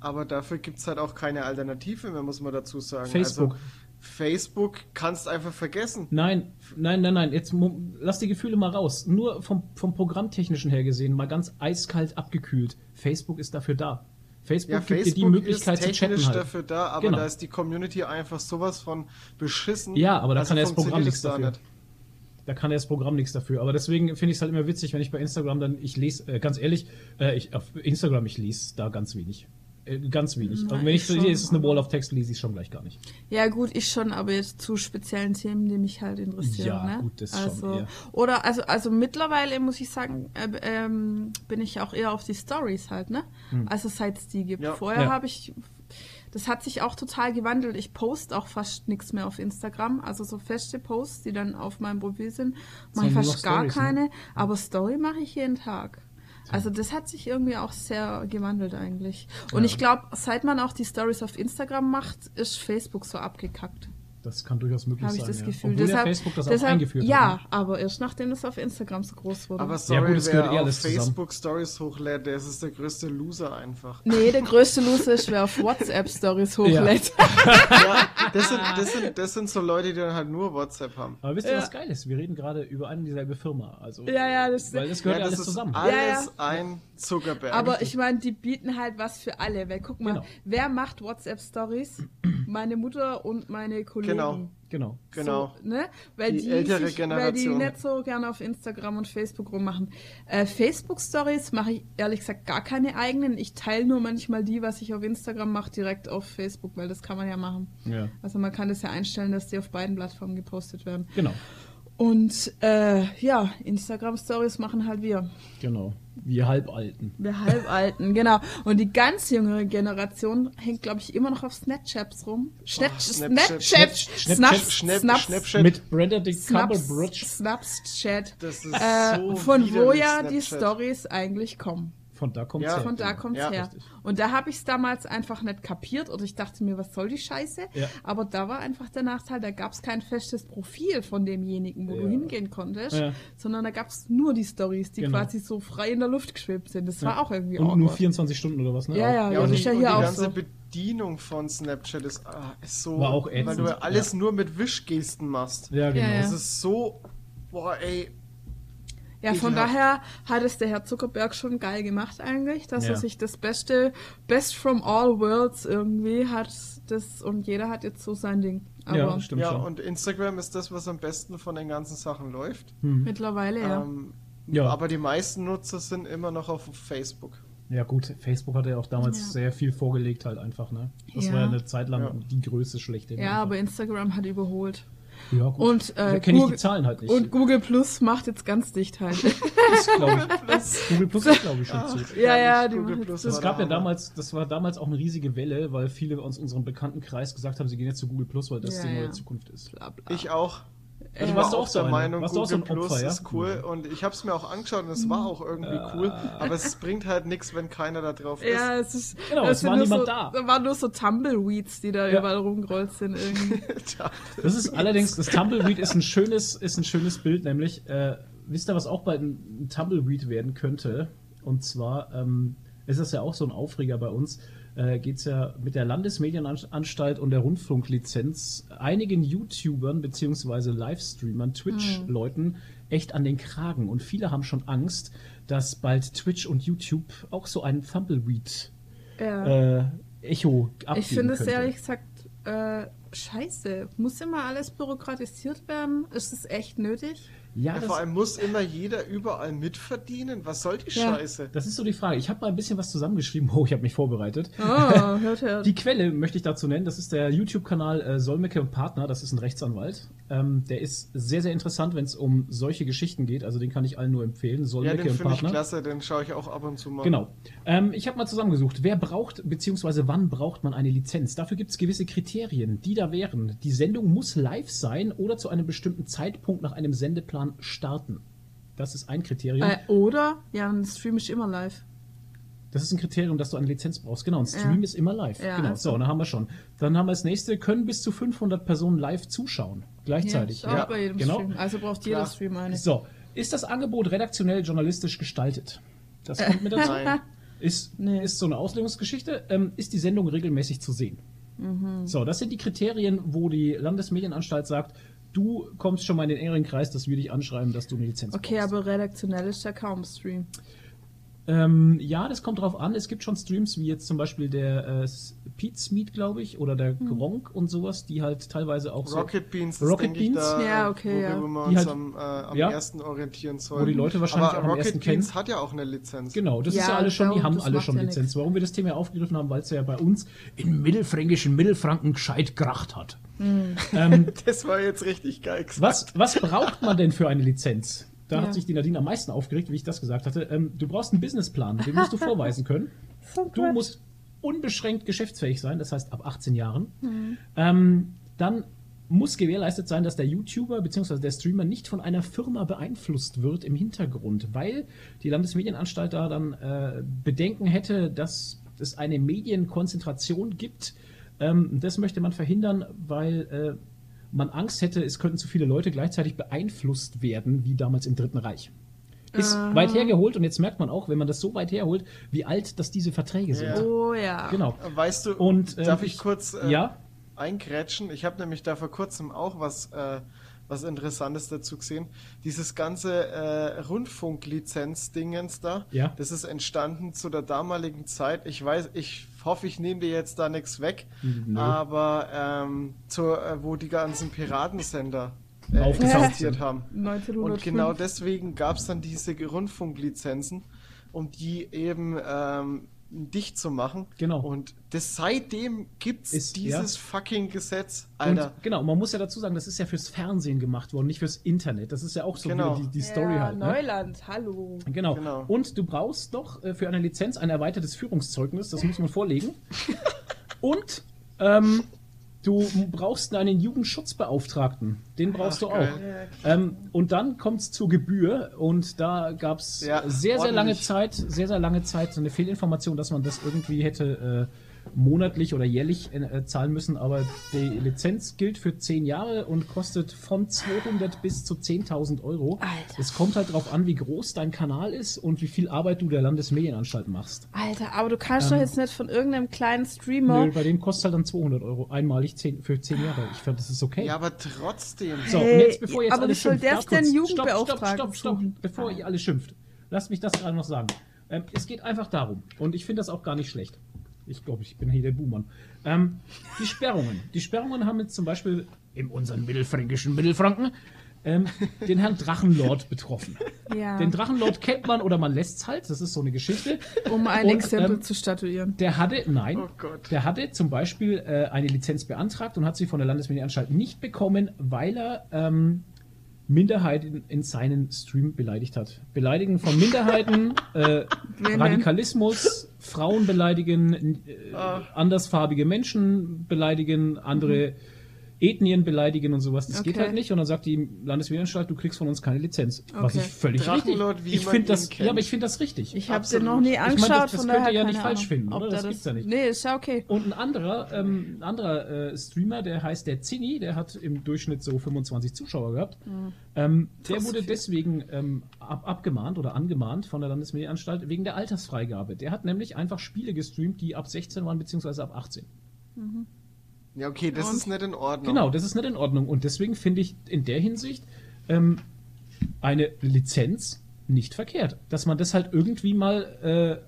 Aber dafür gibt es halt auch keine Alternative mehr, muss man dazu sagen. Facebook. Also, Facebook kannst einfach vergessen. Nein, nein, nein, nein. Jetzt lass die Gefühle mal raus. Nur vom, vom Programmtechnischen her gesehen, mal ganz eiskalt abgekühlt. Facebook ist dafür da. Facebook ja, gibt Facebook dir die Möglichkeit zu chatten. Halt. dafür da, aber genau. da ist die Community einfach sowas von beschissen. Ja, aber da also kann ja das Programm nichts dafür. Nicht. Da kann ja das Programm nichts dafür. Aber deswegen finde ich es halt immer witzig, wenn ich bei Instagram dann, ich lese, äh, ganz ehrlich, äh, ich, auf Instagram, ich lese da ganz wenig. Äh, ganz wenig. Na, also wenn ich, ich sehe, ist es eine Wall of Text, lese ich schon gleich gar nicht. Ja, gut, ich schon, aber jetzt zu speziellen Themen, die mich halt interessieren. Ja, ne? gut, das also, schon. Eher. Oder, also, also mittlerweile muss ich sagen, äh, ähm, bin ich auch eher auf die Stories halt, ne? Hm. Also seit es die gibt. Ja. Vorher ja. habe ich das hat sich auch total gewandelt. Ich poste auch fast nichts mehr auf Instagram. Also so feste Posts, die dann auf meinem Profil sind, mache ich fast gar Storys, ne? keine. Ne? Aber Story mache ich jeden Tag. Also das hat sich irgendwie auch sehr gewandelt eigentlich. Und ja. ich glaube, seit man auch die Stories auf Instagram macht, ist Facebook so abgekackt. Das kann durchaus möglich Hab sein. Habe ich das ja. Gefühl. Obwohl deshalb, Facebook das deshalb, auch eingeführt ja, hat. Ja, ne? aber erst nachdem es auf Instagram so groß wurde. Aber sorry, ja, gut, das wer eh auf Facebook Stories hochlädt, der ist der größte Loser einfach. Nee, der größte Loser ist, wer auf WhatsApp Stories hochlädt. Ja. ja, das, sind, das, sind, das sind so Leute, die dann halt nur WhatsApp haben. Aber wisst ihr, was geil ist? Wir reden gerade über eine dieselbe Firma. Also, ja, ja, das, weil das gehört ja, das alles zusammen. Alles ein Zuckerberg. Aber ich meine, die bieten halt was für alle. Weil guck mal, genau. wer macht WhatsApp Stories? Meine Mutter und meine Kollegen. Genau. Genau. Genau. So, ne? Weil die, die ältere sich, Generation. Weil die nicht so gerne auf Instagram und Facebook rummachen. Äh, Facebook-Stories mache ich ehrlich gesagt gar keine eigenen. Ich teile nur manchmal die, was ich auf Instagram mache, direkt auf Facebook, weil das kann man ja machen. Ja. Also man kann das ja einstellen, dass die auf beiden Plattformen gepostet werden. Genau. Und äh, ja, Instagram-Stories machen halt wir. Genau. Wir Halbalten. Wir Halbalten, genau. Und die ganz jüngere Generation hängt, glaube ich, immer noch auf Snapchats rum. Snap, Snapchat, Snapchat, Snapchat, Snapchat, Snapchat, mit Benedict Cumberbatch. Snapchat. Das ist äh, so von wo ja die Stories eigentlich kommen. Von da kommt's ja, her. Von da kommt's ja, her. Richtig. Und da habe ich es damals einfach nicht kapiert oder ich dachte mir, was soll die Scheiße? Ja. Aber da war einfach der Nachteil, da gab es kein festes Profil von demjenigen, wo du hingehen konntest, sondern da gab es nur die Stories, die genau. quasi so frei in der Luft geschwebt sind. Das war auch irgendwie Und nur 24 Stunden oder was, ne? Ja, ja, ja. Und, und, ja hier und die ganze so. Bedienung von Snapchat ist, ah, ist so, war auch ätzend. weil du alles nur mit Wischgesten machst. Ja, genau. Das ist so, boah, ey, ja, von daher hat es der Herr Zuckerberg schon geil gemacht eigentlich, dass ja. er sich das Beste, Best from all worlds irgendwie hat das und jeder hat jetzt so sein Ding. Aber ja, stimmt ja schon. und Instagram ist das, was am besten von den ganzen Sachen läuft. Hm. Mittlerweile, ja. Ähm, Ja. Aber die meisten Nutzer sind immer noch auf Facebook. Ja gut, Facebook hatte ja auch damals ja. sehr viel vorgelegt halt einfach, ne? Das ja. war ja eine Zeit lang ja. die Größe schlechte. Ja, einfach. aber Instagram hat überholt. Ja, gut. Und, äh, kenne ich die Zahlen halt nicht. Und Google Plus macht jetzt ganz dicht halt. das ich. Google Plus ist, glaube ich, schon zu. Ja, ja, die Google Plus. Das gab ja damals, das war damals auch eine riesige Welle, weil viele aus unserem Bekanntenkreis gesagt haben, sie gehen jetzt zu Google Plus, weil das ja, die neue Zukunft ist. Bla, bla. Ich auch. Also warst du auch der Meinung, Google so Plus Opfer, ja? ist cool und ich habe es mir auch angeschaut und es war auch irgendwie äh, cool, aber es bringt halt nichts, wenn keiner da drauf ist. Ja, es ist genau, es war niemand so, da. Da waren nur so Tumbleweeds, die da ja. überall rumgerollt sind irgendwie. das ist allerdings das Tumbleweed ist ein schönes ist ein schönes Bild, nämlich äh, wisst ihr, was auch bald ein, ein Tumbleweed werden könnte? Und zwar ähm, ist das ja auch so ein Aufreger bei uns äh, geht es ja mit der Landesmedienanstalt und der Rundfunklizenz einigen YouTubern bzw. Livestreamern, Twitch-Leuten mhm. echt an den Kragen. Und viele haben schon Angst, dass bald Twitch und YouTube auch so ein Thumbleweed ja. äh, Echo abgeben Ich finde es ehrlich gesagt äh, scheiße. Muss immer alles bürokratisiert werden? Ist es echt nötig? Ja, ja vor allem muss immer jeder überall mitverdienen. Was soll die ja. Scheiße? Das ist so die Frage. Ich habe mal ein bisschen was zusammengeschrieben. Oh, ich habe mich vorbereitet. Oh, hört, hört. Die Quelle möchte ich dazu nennen. Das ist der YouTube-Kanal äh, Solmecke und Partner. Das ist ein Rechtsanwalt. Ähm, der ist sehr, sehr interessant, wenn es um solche Geschichten geht. Also den kann ich allen nur empfehlen. Solmecke ja, den finde ich klasse. Den schaue ich auch ab und zu mal. Genau. Ähm, ich habe mal zusammengesucht. Wer braucht, beziehungsweise wann braucht man eine Lizenz? Dafür gibt es gewisse Kriterien, die da wären. Die Sendung muss live sein oder zu einem bestimmten Zeitpunkt nach einem Sendeplan starten. Das ist ein Kriterium. Äh, oder, ja, ein Stream ist immer live. Das ist ein Kriterium, dass du eine Lizenz brauchst. Genau, ein Stream ja. ist immer live. Ja, genau, also. so, dann haben wir schon. Dann haben wir das nächste, können bis zu 500 Personen live zuschauen. Gleichzeitig. Ja, ja. bei jedem genau. Stream. Also braucht jeder Klar. Stream eine. So, ist das Angebot redaktionell journalistisch gestaltet? Das kommt mit dazu. Nein. Ist, nee. ist so eine Auslegungsgeschichte. Ähm, ist die Sendung regelmäßig zu sehen? Mhm. So, das sind die Kriterien, wo die Landesmedienanstalt sagt, du kommst schon mal in den engeren Kreis, dass wir dich anschreiben, dass du eine Lizenz okay, brauchst. Okay, aber redaktionell ist ja kaum Stream. Ähm, ja, das kommt drauf an. Es gibt schon Streams wie jetzt zum Beispiel der äh, Pete Meet, glaube ich, oder der hm. Gronk und sowas, die halt teilweise auch Rocket so Beans, Rocket Beans, da, ja, okay, ja. wir uns halt, am, äh, am ja, ersten orientieren sollen. Wo die Leute wahrscheinlich Aber auch am Rocket ersten Beans kennen. hat ja auch eine Lizenz. Genau, das ja, ist ja alles schon, die haben alle schon ja Lizenz. Nix. Warum wir das Thema aufgegriffen haben, weil es ja bei uns in mittelfränkischen Mittelfranken gescheit geracht hat. Mhm. Ähm, das war jetzt richtig geil gesagt. Was, was braucht man denn für eine Lizenz? Da ja. hat sich die Nadine am meisten aufgeregt, wie ich das gesagt hatte. Ähm, du brauchst einen Businessplan, den musst du vorweisen können. So du musst unbeschränkt geschäftsfähig sein, das heißt ab 18 Jahren. Mhm. Ähm, dann muss gewährleistet sein, dass der YouTuber bzw. der Streamer nicht von einer Firma beeinflusst wird im Hintergrund, weil die Landesmedienanstalt da dann äh, Bedenken hätte, dass es eine Medienkonzentration gibt. Ähm, das möchte man verhindern, weil äh, man Angst hätte, es könnten zu viele Leute gleichzeitig beeinflusst werden, wie damals im Dritten Reich. Ist uh. weit hergeholt und jetzt merkt man auch, wenn man das so weit herholt, wie alt das diese Verträge sind. Ja. Oh ja. Genau. Weißt du, und, äh, darf ich, ich kurz äh, ja? eingrätschen? Ich habe nämlich da vor kurzem auch was äh, was Interessantes dazu gesehen. Dieses ganze äh, Rundfunklizenz-Dingens da, ja. das ist entstanden zu der damaligen Zeit. Ich weiß, ich hoffe, ich nehme dir jetzt da nichts weg, Nö. aber ähm, zur, äh, wo die ganzen Piratensender äh, existiert haben. 1905. Und genau deswegen gab es dann diese Rundfunklizenzen, um die eben ähm, dicht zu machen. Genau. Und das, seitdem gibt es dieses ja. fucking Gesetz, Alter. Und, genau, man muss ja dazu sagen, das ist ja fürs Fernsehen gemacht worden, nicht fürs Internet. Das ist ja auch so genau. die, die Story ja, halt. Ne? Neuland, hallo. Genau. genau. Und du brauchst doch äh, für eine Lizenz ein erweitertes Führungszeugnis, das muss man vorlegen. Und ähm, Du brauchst einen Jugendschutzbeauftragten. Den brauchst Ach, du auch. Ähm, und dann kommt es zur Gebühr. Und da gab es ja, sehr, sehr lange Zeit, sehr, sehr lange Zeit so eine Fehlinformation, dass man das irgendwie hätte äh, monatlich oder jährlich äh, zahlen müssen, aber die Lizenz gilt für 10 Jahre und kostet von 200 bis zu 10.000 Euro. Alter. Es kommt halt darauf an, wie groß dein Kanal ist und wie viel Arbeit du der Landesmedienanstalt machst. Alter, aber du kannst ähm, doch jetzt nicht von irgendeinem kleinen Streamer... Nö, bei dem kostet halt dann 200 Euro, einmalig 10, für 10 Jahre. Ich finde, das ist okay. Ja, aber trotzdem. So, hey, und jetzt, bevor jetzt aber alle wie soll der denn Jugendbeauftragten Stopp, stopp, stopp, stopp, bevor ihr alle schimpft. Lasst mich das gerade noch sagen. Ähm, es geht einfach darum, und ich finde das auch gar nicht schlecht. Ich glaube, ich bin hier der Buhmann. Ähm, die Sperrungen. Die Sperrungen haben jetzt zum Beispiel in unseren mittelfränkischen Mittelfranken ähm, den Herrn Drachenlord betroffen. Ja. Den Drachenlord kennt man oder man lässt es halt, das ist so eine Geschichte. Um ein und, Exempel ähm, zu statuieren. Der hatte, nein, oh der hatte zum Beispiel äh, eine Lizenz beantragt und hat sie von der Landesmedienanstalt nicht bekommen, weil er ähm, Minderheiten in seinen Stream beleidigt hat. Beleidigen von Minderheiten, äh, Radikalismus, Frauen beleidigen, äh, ah. andersfarbige Menschen beleidigen, andere mhm Ethnien beleidigen und sowas. Das okay. geht halt nicht. Und dann sagt die Landesmedienanstalt, du kriegst von uns keine Lizenz. Okay. Was ich völlig richtig. Ich finde das, ja, aber ich finde das richtig. Ich habe den noch nie angeschaut. Ich mein, das, das könnt ihr ja nicht falsch finden, oder? Das, das gibt's ja nicht. Nee, ist ja okay. Und ein anderer, ähm, ein anderer äh, Streamer, der heißt der Zinni, der hat im Durchschnitt so 25 Zuschauer gehabt. Mhm. Ähm, der wurde deswegen ähm, ab, abgemahnt oder angemahnt von der Landesmedienanstalt wegen der Altersfreigabe. Der hat nämlich einfach Spiele gestreamt, die ab 16 waren, beziehungsweise ab 18. Mhm. Ja, okay, das und ist nicht in Ordnung. Genau, das ist nicht in Ordnung. Und deswegen finde ich in der Hinsicht ähm, eine Lizenz nicht verkehrt. Dass man das halt irgendwie mal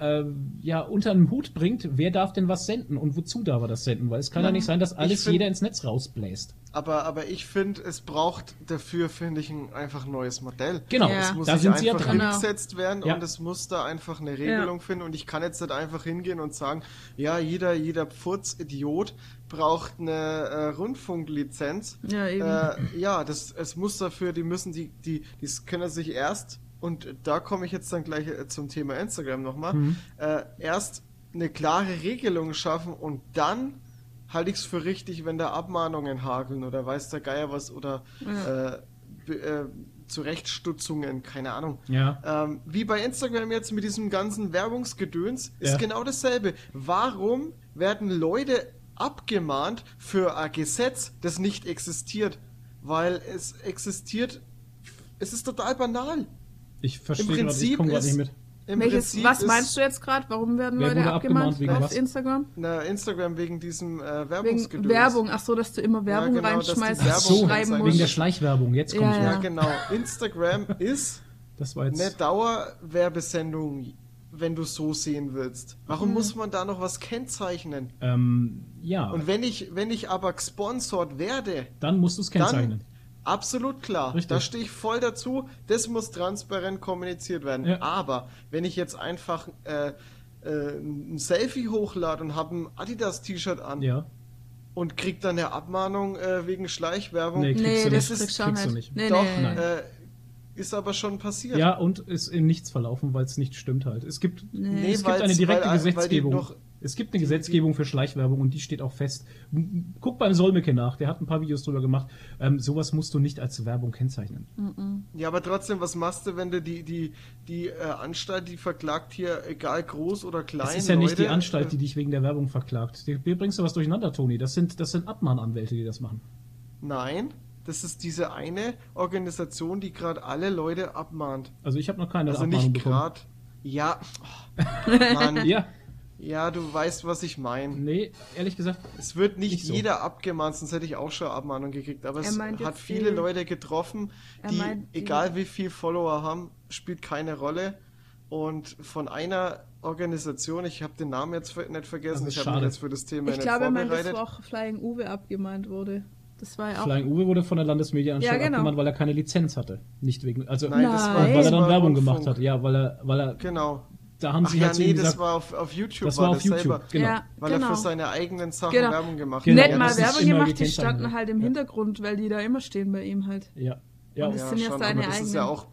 äh, äh, ja, unter einen Hut bringt, wer darf denn was senden und wozu darf er das senden? Weil es kann ja, ja nicht sein, dass alles find, jeder ins Netz rausbläst. Aber, aber ich finde, es braucht dafür, finde ich, ein einfach neues Modell. Genau, ja. es muss da sind sie ja dran. umgesetzt werden ja. und es muss da einfach eine Regelung ja. finden und ich kann jetzt nicht einfach hingehen und sagen, ja, jeder, jeder Pfurz-Idiot braucht eine äh, Rundfunklizenz. Ja, eben. Äh, ja, das, es muss dafür, die müssen die, die, die können sich erst, und da komme ich jetzt dann gleich äh, zum Thema Instagram nochmal, mhm. äh, erst eine klare Regelung schaffen und dann halte ich es für richtig, wenn da Abmahnungen hageln oder weiß der Geier was oder ja. äh, äh, Zurechtstutzungen, keine Ahnung. Ja. Ähm, wie bei Instagram jetzt mit diesem ganzen Werbungsgedöns, ist ja. genau dasselbe. Warum werden Leute abgemahnt für ein Gesetz, das nicht existiert? Weil es existiert, es ist total banal. Ich verstehe gerade, ich komme gerade nicht mit. Welches, was meinst du jetzt gerade? Warum werden Leute abgemahnt, abgemahnt auf was? Instagram? Na, Instagram wegen diesem äh, Werbungsgedöns. Werbung, ach so, dass du immer Werbung ja, genau, reinschmeißt, Werbung so, schreiben musst. Wegen der Schleichwerbung, jetzt kommt ja, ja. ja, genau. Instagram ist das war jetzt eine Dauerwerbesendung, wenn du so sehen willst. Warum mhm. muss man da noch was kennzeichnen? Ähm, ja. Und wenn ich, wenn ich aber gesponsert werde, dann musst du es kennzeichnen. Dann, Absolut klar. Richtig. Da stehe ich voll dazu. Das muss transparent kommuniziert werden. Ja. Aber wenn ich jetzt einfach äh, äh, ein Selfie hochlade und habe ein Adidas-T-Shirt an ja. und krieg dann eine Abmahnung äh, wegen Schleichwerbung, nee, nee das ist, kriegst du nicht. Nee, Doch, nee, äh, ist aber schon passiert. Ja, und ist in nichts verlaufen, weil es nicht stimmt halt. Es gibt, nee, es gibt eine direkte weil, Gesetzgebung. Weil es gibt eine Gesetzgebung für Schleichwerbung und die steht auch fest. Guck beim Solmecke nach, der hat ein paar Videos drüber gemacht. Ähm, sowas musst du nicht als Werbung kennzeichnen. Ja, aber trotzdem, was machst du, wenn du die, die, die äh, Anstalt, die verklagt hier, egal groß oder klein. Das ist ja Leute, nicht die Anstalt, die dich wegen der Werbung verklagt. Hier bringst du was durcheinander, Toni. Das sind, das sind Abmahnanwälte, die das machen. Nein, das ist diese eine Organisation, die gerade alle Leute abmahnt. Also ich habe noch keine also Abmahnung nicht gerade. Ja. Oh, Mann. ja. Ja, du weißt, was ich meine. Nee, ehrlich gesagt. Es wird nicht, nicht so. jeder abgemahnt, sonst hätte ich auch schon Abmahnung gekriegt. Aber es hat viele viel, Leute getroffen, die, egal wie viel Follower haben, spielt keine Rolle. Und von einer Organisation, ich habe den Namen jetzt nicht vergessen, ich habe mich jetzt für das Thema ich nicht glaube, vorbereitet. Ich glaube, dass auch Flying Uwe abgemahnt wurde. Das war ja auch. Flying Uwe wurde von der Landesmedienanstalt ja, genau. abgemahnt, weil er keine Lizenz hatte. Nicht wegen, also Nein, Nein. weil er dann Werbung gemacht hat. Ja, weil er, weil er genau da haben Ach sie ja, halt nee, das war auf, auf YouTube. Das war, auf YouTube, selber, genau. Ja, weil genau. er für seine eigenen Sachen genau. Werbung gemacht genau. hat. Nicht mal Werbung gemacht, die standen halt im Hintergrund, weil die da immer stehen bei ihm halt. Ja. Ja, Und das ja, sind ja schon, seine aber das eigenen. ist ja auch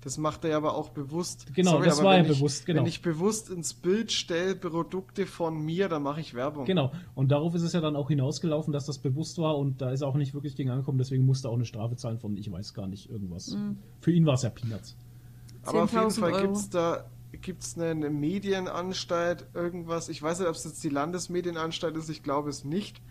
das macht er aber auch bewusst. Genau, Sorry, das war ja bewusst, genau. Wenn ich bewusst ins Bild stelle Produkte von mir, dann mache ich Werbung. Genau. Und darauf ist es ja dann auch hinausgelaufen, dass das bewusst war und da ist er auch nicht wirklich gegen angekommen, deswegen musste er auch eine Strafe zahlen von, ich weiß gar nicht, irgendwas. Mhm. Für ihn war es ja Peanuts. Aber auf jeden Fall gibt es da gibt es eine Medienanstalt, irgendwas. Ich weiß nicht, ob es jetzt die Landesmedienanstalt ist, ich glaube es nicht.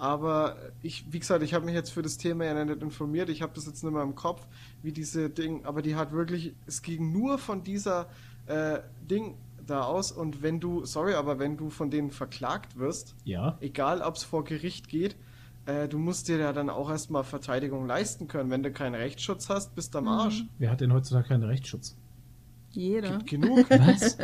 Aber ich, wie gesagt, ich habe mich jetzt für das Thema ja nicht informiert. Ich habe das jetzt nicht mehr im Kopf, wie diese Ding, aber die hat wirklich, es ging nur von dieser äh, Ding da aus. Und wenn du, sorry, aber wenn du von denen verklagt wirst, ja. egal ob es vor Gericht geht, äh, du musst dir ja dann auch erstmal Verteidigung leisten können. Wenn du keinen Rechtsschutz hast, bist du am mhm. Arsch. Wer hat denn heutzutage keinen Rechtsschutz? Jeder. Gibt genug. Was?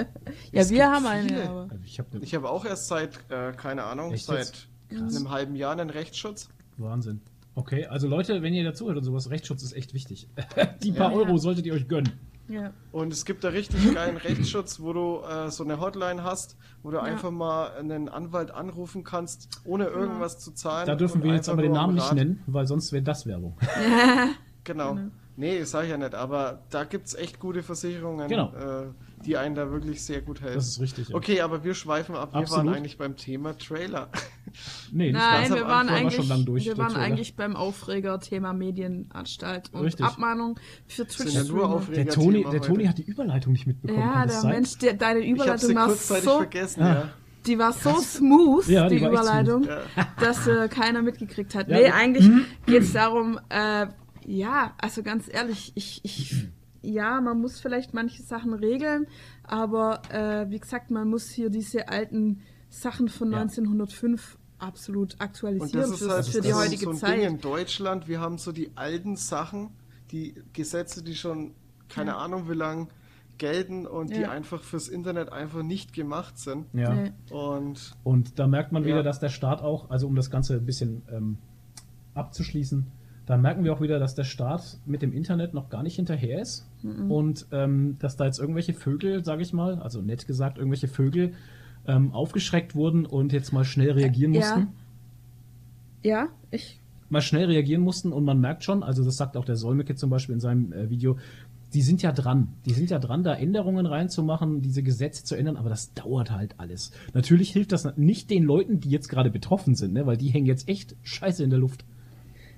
ja, wir haben eine. Aber. Also ich habe hab auch erst seit, äh, keine Ahnung, Echt seit einem halben Jahr einen Rechtsschutz. Wahnsinn. Okay, also Leute, wenn ihr dazuhört und sowas, Rechtsschutz ist echt wichtig. Die paar ja, Euro ja. solltet ihr euch gönnen. Ja. Und es gibt da richtig geilen Rechtsschutz, wo du äh, so eine Hotline hast, wo du ja. einfach mal einen Anwalt anrufen kannst, ohne irgendwas ja. zu zahlen. Da dürfen wir jetzt aber den Namen nicht nennen, weil sonst wäre das Werbung. genau. genau. Nee, sag ich ja nicht, aber da gibt es echt gute Versicherungen, genau. äh, die einen da wirklich sehr gut helfen. Das ist richtig. Ja. Okay, aber wir schweifen ab. Wir Absolut. waren eigentlich beim Thema Trailer. Nee, nicht Nein, wir waren, eigentlich, schon lang durch, wir waren eigentlich beim Aufreger Thema Medienanstalt und Richtig. Abmahnung für Twitch. Ja nur der Toni, der Toni hat die Überleitung nicht mitbekommen. Ja, der sein? Mensch, der, deine Überleitung war so vergessen, ja. ja. Die war so smooth, ja, die, die Überleitung, smooth. dass äh, keiner mitgekriegt hat. Ja, nee, eigentlich mhm. geht es darum, äh, ja, also ganz ehrlich, ich, ich, ja, man muss vielleicht manche Sachen regeln, aber äh, wie gesagt, man muss hier diese alten Sachen von ja. 1905 absolut aktualisieren für, halt, für die heutige so ein Zeit. Ding in Deutschland, wir haben so die alten Sachen, die Gesetze, die schon keine ja. Ahnung wie lang gelten und ja. die einfach fürs Internet einfach nicht gemacht sind. Ja. Nee. Und, und da merkt man wieder, dass der Staat auch, also um das Ganze ein bisschen ähm, abzuschließen, da merken wir auch wieder, dass der Staat mit dem Internet noch gar nicht hinterher ist mhm. und ähm, dass da jetzt irgendwelche Vögel, sage ich mal, also nett gesagt, irgendwelche Vögel ähm, aufgeschreckt wurden und jetzt mal schnell reagieren mussten. Ja, ja ich. Mal schnell reagieren mussten und man merkt schon, also das sagt auch der Solmecke zum Beispiel in seinem äh, Video, die sind ja dran. Die sind ja dran, da Änderungen reinzumachen, diese Gesetze zu ändern, aber das dauert halt alles. Natürlich hilft das nicht den Leuten, die jetzt gerade betroffen sind, ne? weil die hängen jetzt echt scheiße in der Luft.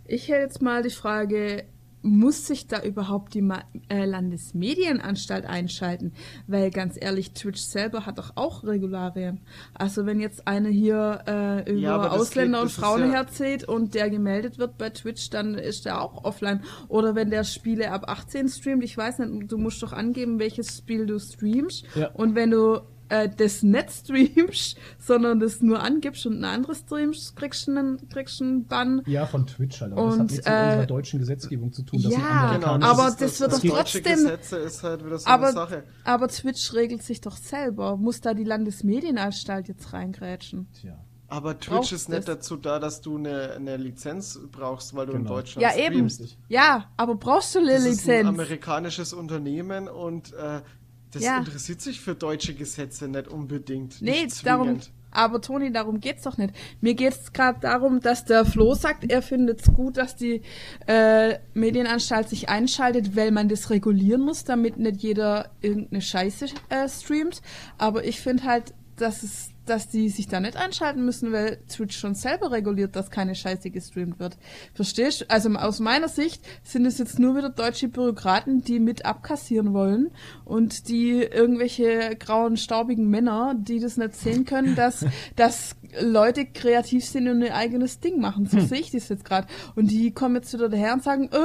Ich hätte jetzt mal die Frage, muss sich da überhaupt die Ma äh, Landesmedienanstalt einschalten? Weil ganz ehrlich, Twitch selber hat doch auch Regularien. Also wenn jetzt eine hier äh, über ja, Ausländer und Frauen ja herzieht und der gemeldet wird bei Twitch, dann ist der auch offline. Oder wenn der Spiele ab 18 streamt, ich weiß nicht, du musst doch angeben, welches Spiel du streamst. Ja. Und wenn du äh, das nicht streamst, sondern das nur angibst und ein anderes streamst, kriegst du einen, kriegst einen Bann. Ja, von Twitch halt. Aber und, das hat nichts äh, mit unserer deutschen Gesetzgebung zu tun. ja, genau, aber das, das, wird das doch trotzdem. Gesetze ist halt wieder so aber, eine Sache. aber Twitch regelt sich doch selber. Muss da die Landesmedienanstalt jetzt reingrätschen? Tja. Aber Twitch ist nicht dazu da, dass du eine, eine Lizenz brauchst, weil du genau. in Deutschland ja, streamst. Eben. Ja, aber brauchst du eine das Lizenz? Das ist ein amerikanisches Unternehmen und äh, das ja. interessiert sich für deutsche Gesetze nicht unbedingt. Nee, nicht darum. Aber Toni, darum geht's doch nicht. Mir geht's gerade darum, dass der Flo sagt, er findet es gut, dass die äh, Medienanstalt sich einschaltet, weil man das regulieren muss, damit nicht jeder irgendeine Scheiße äh, streamt. Aber ich finde halt, dass es dass die sich da nicht einschalten müssen, weil Twitch schon selber reguliert, dass keine Scheiße gestreamt wird. Verstehst du? Also aus meiner Sicht sind es jetzt nur wieder deutsche Bürokraten, die mit abkassieren wollen und die irgendwelche grauen, staubigen Männer, die das nicht sehen können, dass, dass Leute kreativ sind und ihr eigenes Ding machen. So hm. sehe ich das jetzt gerade. Und die kommen jetzt wieder daher und sagen, äh,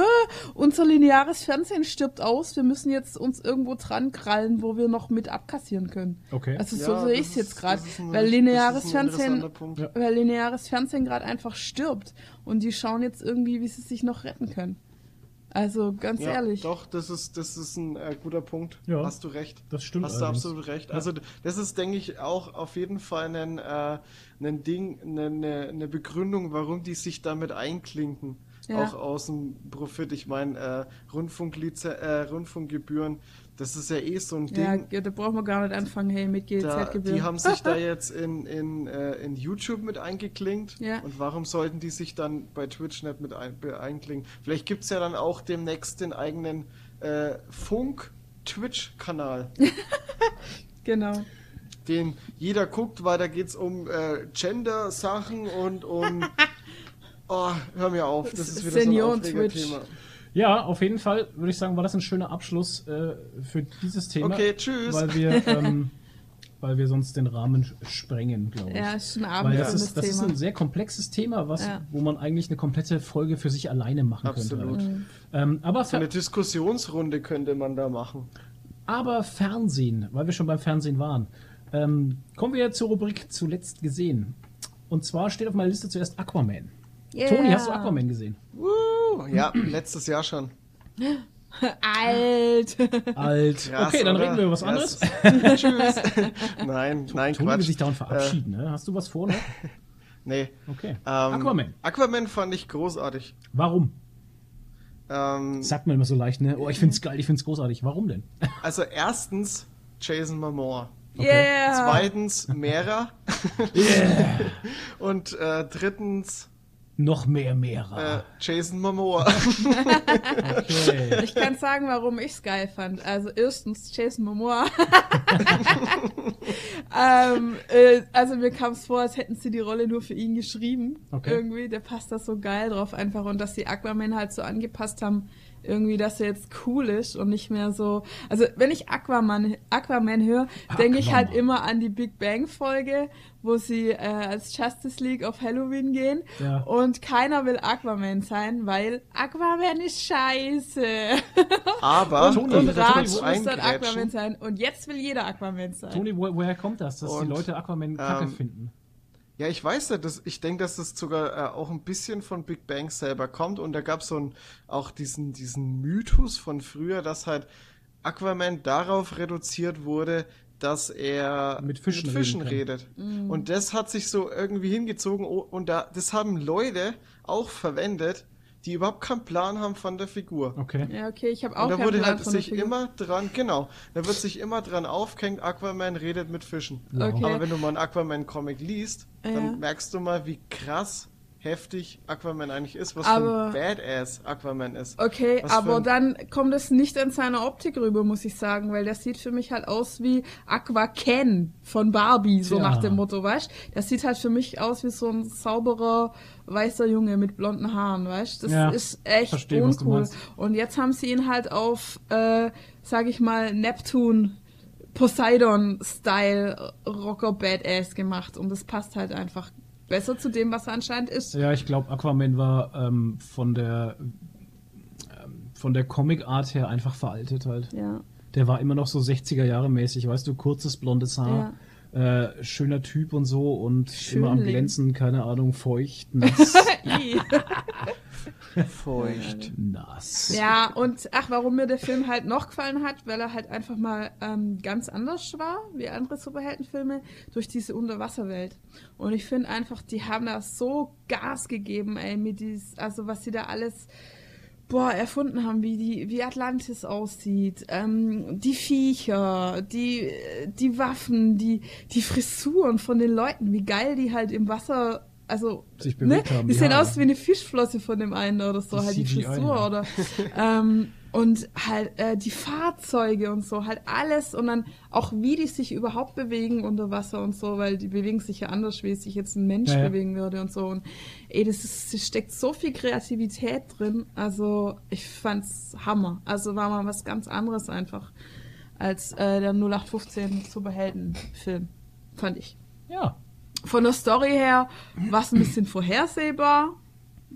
unser lineares Fernsehen stirbt aus, wir müssen jetzt uns irgendwo dran krallen, wo wir noch mit abkassieren können. Okay. Also so ja, sehe ich es jetzt gerade. Weil lineares Fernsehen, weil lineares Fernsehen gerade einfach stirbt. Und die schauen jetzt irgendwie, wie sie sich noch retten können. Also ganz ja, ehrlich. Doch, das ist, das ist ein äh, guter Punkt. Ja, Hast du recht. Das stimmt. Hast allerdings. du absolut recht. Ja. Also das ist, denke ich, auch auf jeden Fall ein, äh, ein Ding, eine, eine Begründung, warum die sich damit einklinken. Ja. Auch aus dem Profit. Ich meine, äh, Rundfunklize äh, Rundfunkgebühren das ist ja eh so ein Ding. Ja, da brauchen wir gar nicht anfangen, hey, mit GZ-Gebühren. Die haben sich da jetzt in, in, äh, in YouTube mit eingeklinkt. Ja. Und warum sollten die sich dann bei Twitch nicht mit ein, einklinken? Vielleicht gibt es ja dann auch demnächst den eigenen äh, Funk-Twitch-Kanal. genau. Den jeder guckt, weil da geht es um äh, Gender-Sachen und um. oh, hör mir auf, das ist wieder Senioren so ein Thema. Ja, auf jeden Fall würde ich sagen, war das ein schöner Abschluss äh, für dieses Thema. Okay, tschüss. Weil wir, ähm, weil wir sonst den Rahmen sprengen, glaube ich. Ja, ist ein Abend. Weil das, ist, das ist ein sehr komplexes Thema, was, ja. wo man eigentlich eine komplette Folge für sich alleine machen Absolut. könnte. Mhm. Ähm, aber so eine Diskussionsrunde könnte man da machen. Aber Fernsehen, weil wir schon beim Fernsehen waren. Ähm, kommen wir zur Rubrik zuletzt gesehen. Und zwar steht auf meiner Liste zuerst Aquaman. Yeah. Toni, hast du Aquaman gesehen? Uh, ja, letztes Jahr schon. Alt. Alt. Krass, okay, dann oder? reden wir über was anderes. Tschüss. nein, nein, Toni will sich dauernd verabschieden. Äh, ne? Hast du was vor? Ne? Nee. Okay. Ähm, Aquaman. Aquaman fand ich großartig. Warum? Ähm, Sagt man immer so leicht, ne? Oh, ich find's geil, ich find's großartig. Warum denn? Also erstens Jason Momoa. Okay. Yeah. Zweitens Mera. yeah. Und äh, drittens noch mehr Mera. Äh, Jason Momoa. okay. Ich kann sagen, warum ich es geil fand. Also erstens Jason Momoa. ähm, äh, also mir kam es vor, als hätten sie die Rolle nur für ihn geschrieben. Okay. Irgendwie, der passt da so geil drauf einfach und dass die Aquaman halt so angepasst haben irgendwie, dass er jetzt cool ist und nicht mehr so. Also wenn ich Aquaman, Aquaman höre, denke ich halt immer an die Big Bang Folge, wo sie äh, als Justice League auf Halloween gehen ja. und keiner will Aquaman sein, weil Aquaman ist scheiße. Aber und, Toni, und Raj muss dann Aquaman sein und jetzt will jeder Aquaman sein. Toni, wo, woher kommt das, dass und, die Leute Aquaman kacke ähm, finden? Ja, ich weiß ja, dass, ich denke, dass das sogar äh, auch ein bisschen von Big Bang selber kommt und da gab es so ein, auch diesen, diesen Mythos von früher, dass halt Aquaman darauf reduziert wurde, dass er mit Fischen, mit Fischen redet. Mhm. Und das hat sich so irgendwie hingezogen und da, das haben Leute auch verwendet, die überhaupt keinen Plan haben von der Figur. Okay. Ja, okay, ich habe auch und da wurde halt sich immer dran, genau, da wird sich immer dran aufgehängt, Aquaman redet mit Fischen. Okay. Aber wenn du mal einen Aquaman-Comic liest, dann ja. merkst du mal, wie krass heftig Aquaman eigentlich ist, was aber, für ein Badass Aquaman ist. Okay, was aber dann kommt es nicht in seiner Optik rüber, muss ich sagen, weil der sieht für mich halt aus wie Aqua Ken von Barbie, so ja. nach dem Motto, weißt Das sieht halt für mich aus wie so ein sauberer weißer Junge mit blonden Haaren, weißt Das ja, ist echt verstehe, uncool. Und jetzt haben sie ihn halt auf, äh, sag ich mal, Neptun Poseidon-Style Rocker Badass gemacht und das passt halt einfach besser zu dem, was er anscheinend ist. Ja, ich glaube, Aquaman war ähm, von der ähm, von der Comic-Art her einfach veraltet halt. Ja. Der war immer noch so 60er Jahre mäßig, weißt du, kurzes blondes Haar. Ja. Äh, schöner Typ und so und Schönling. immer am Glänzen, keine Ahnung, feucht, nass. Feucht. Nass. Ja, und ach, warum mir der Film halt noch gefallen hat, weil er halt einfach mal ähm, ganz anders war, wie andere Superheldenfilme, durch diese Unterwasserwelt. Und ich finde einfach, die haben da so Gas gegeben, ey, mit dieses, also was sie da alles boah, erfunden haben, wie die, wie Atlantis aussieht, ähm, die Viecher, die, die Waffen, die, die Frisuren von den Leuten, wie geil die halt im Wasser also sich bewegt ne? haben. Die, sehen aus wie eine Fischflosse von dem einen oder so, die halt die Frisur ja. oder ähm, und halt äh, die Fahrzeuge und so, halt alles und dann auch wie die sich überhaupt bewegen unter Wasser und so, weil die bewegen sich ja anders, wie sich jetzt ein Mensch ja, bewegen würde und so und ey, das ist, das steckt so viel Kreativität drin, also ich fand's Hammer, also war mal was ganz anderes einfach als äh, der 0815 Superheldenfilm, fand ich. Ja, von der Story her war es ein bisschen vorhersehbar,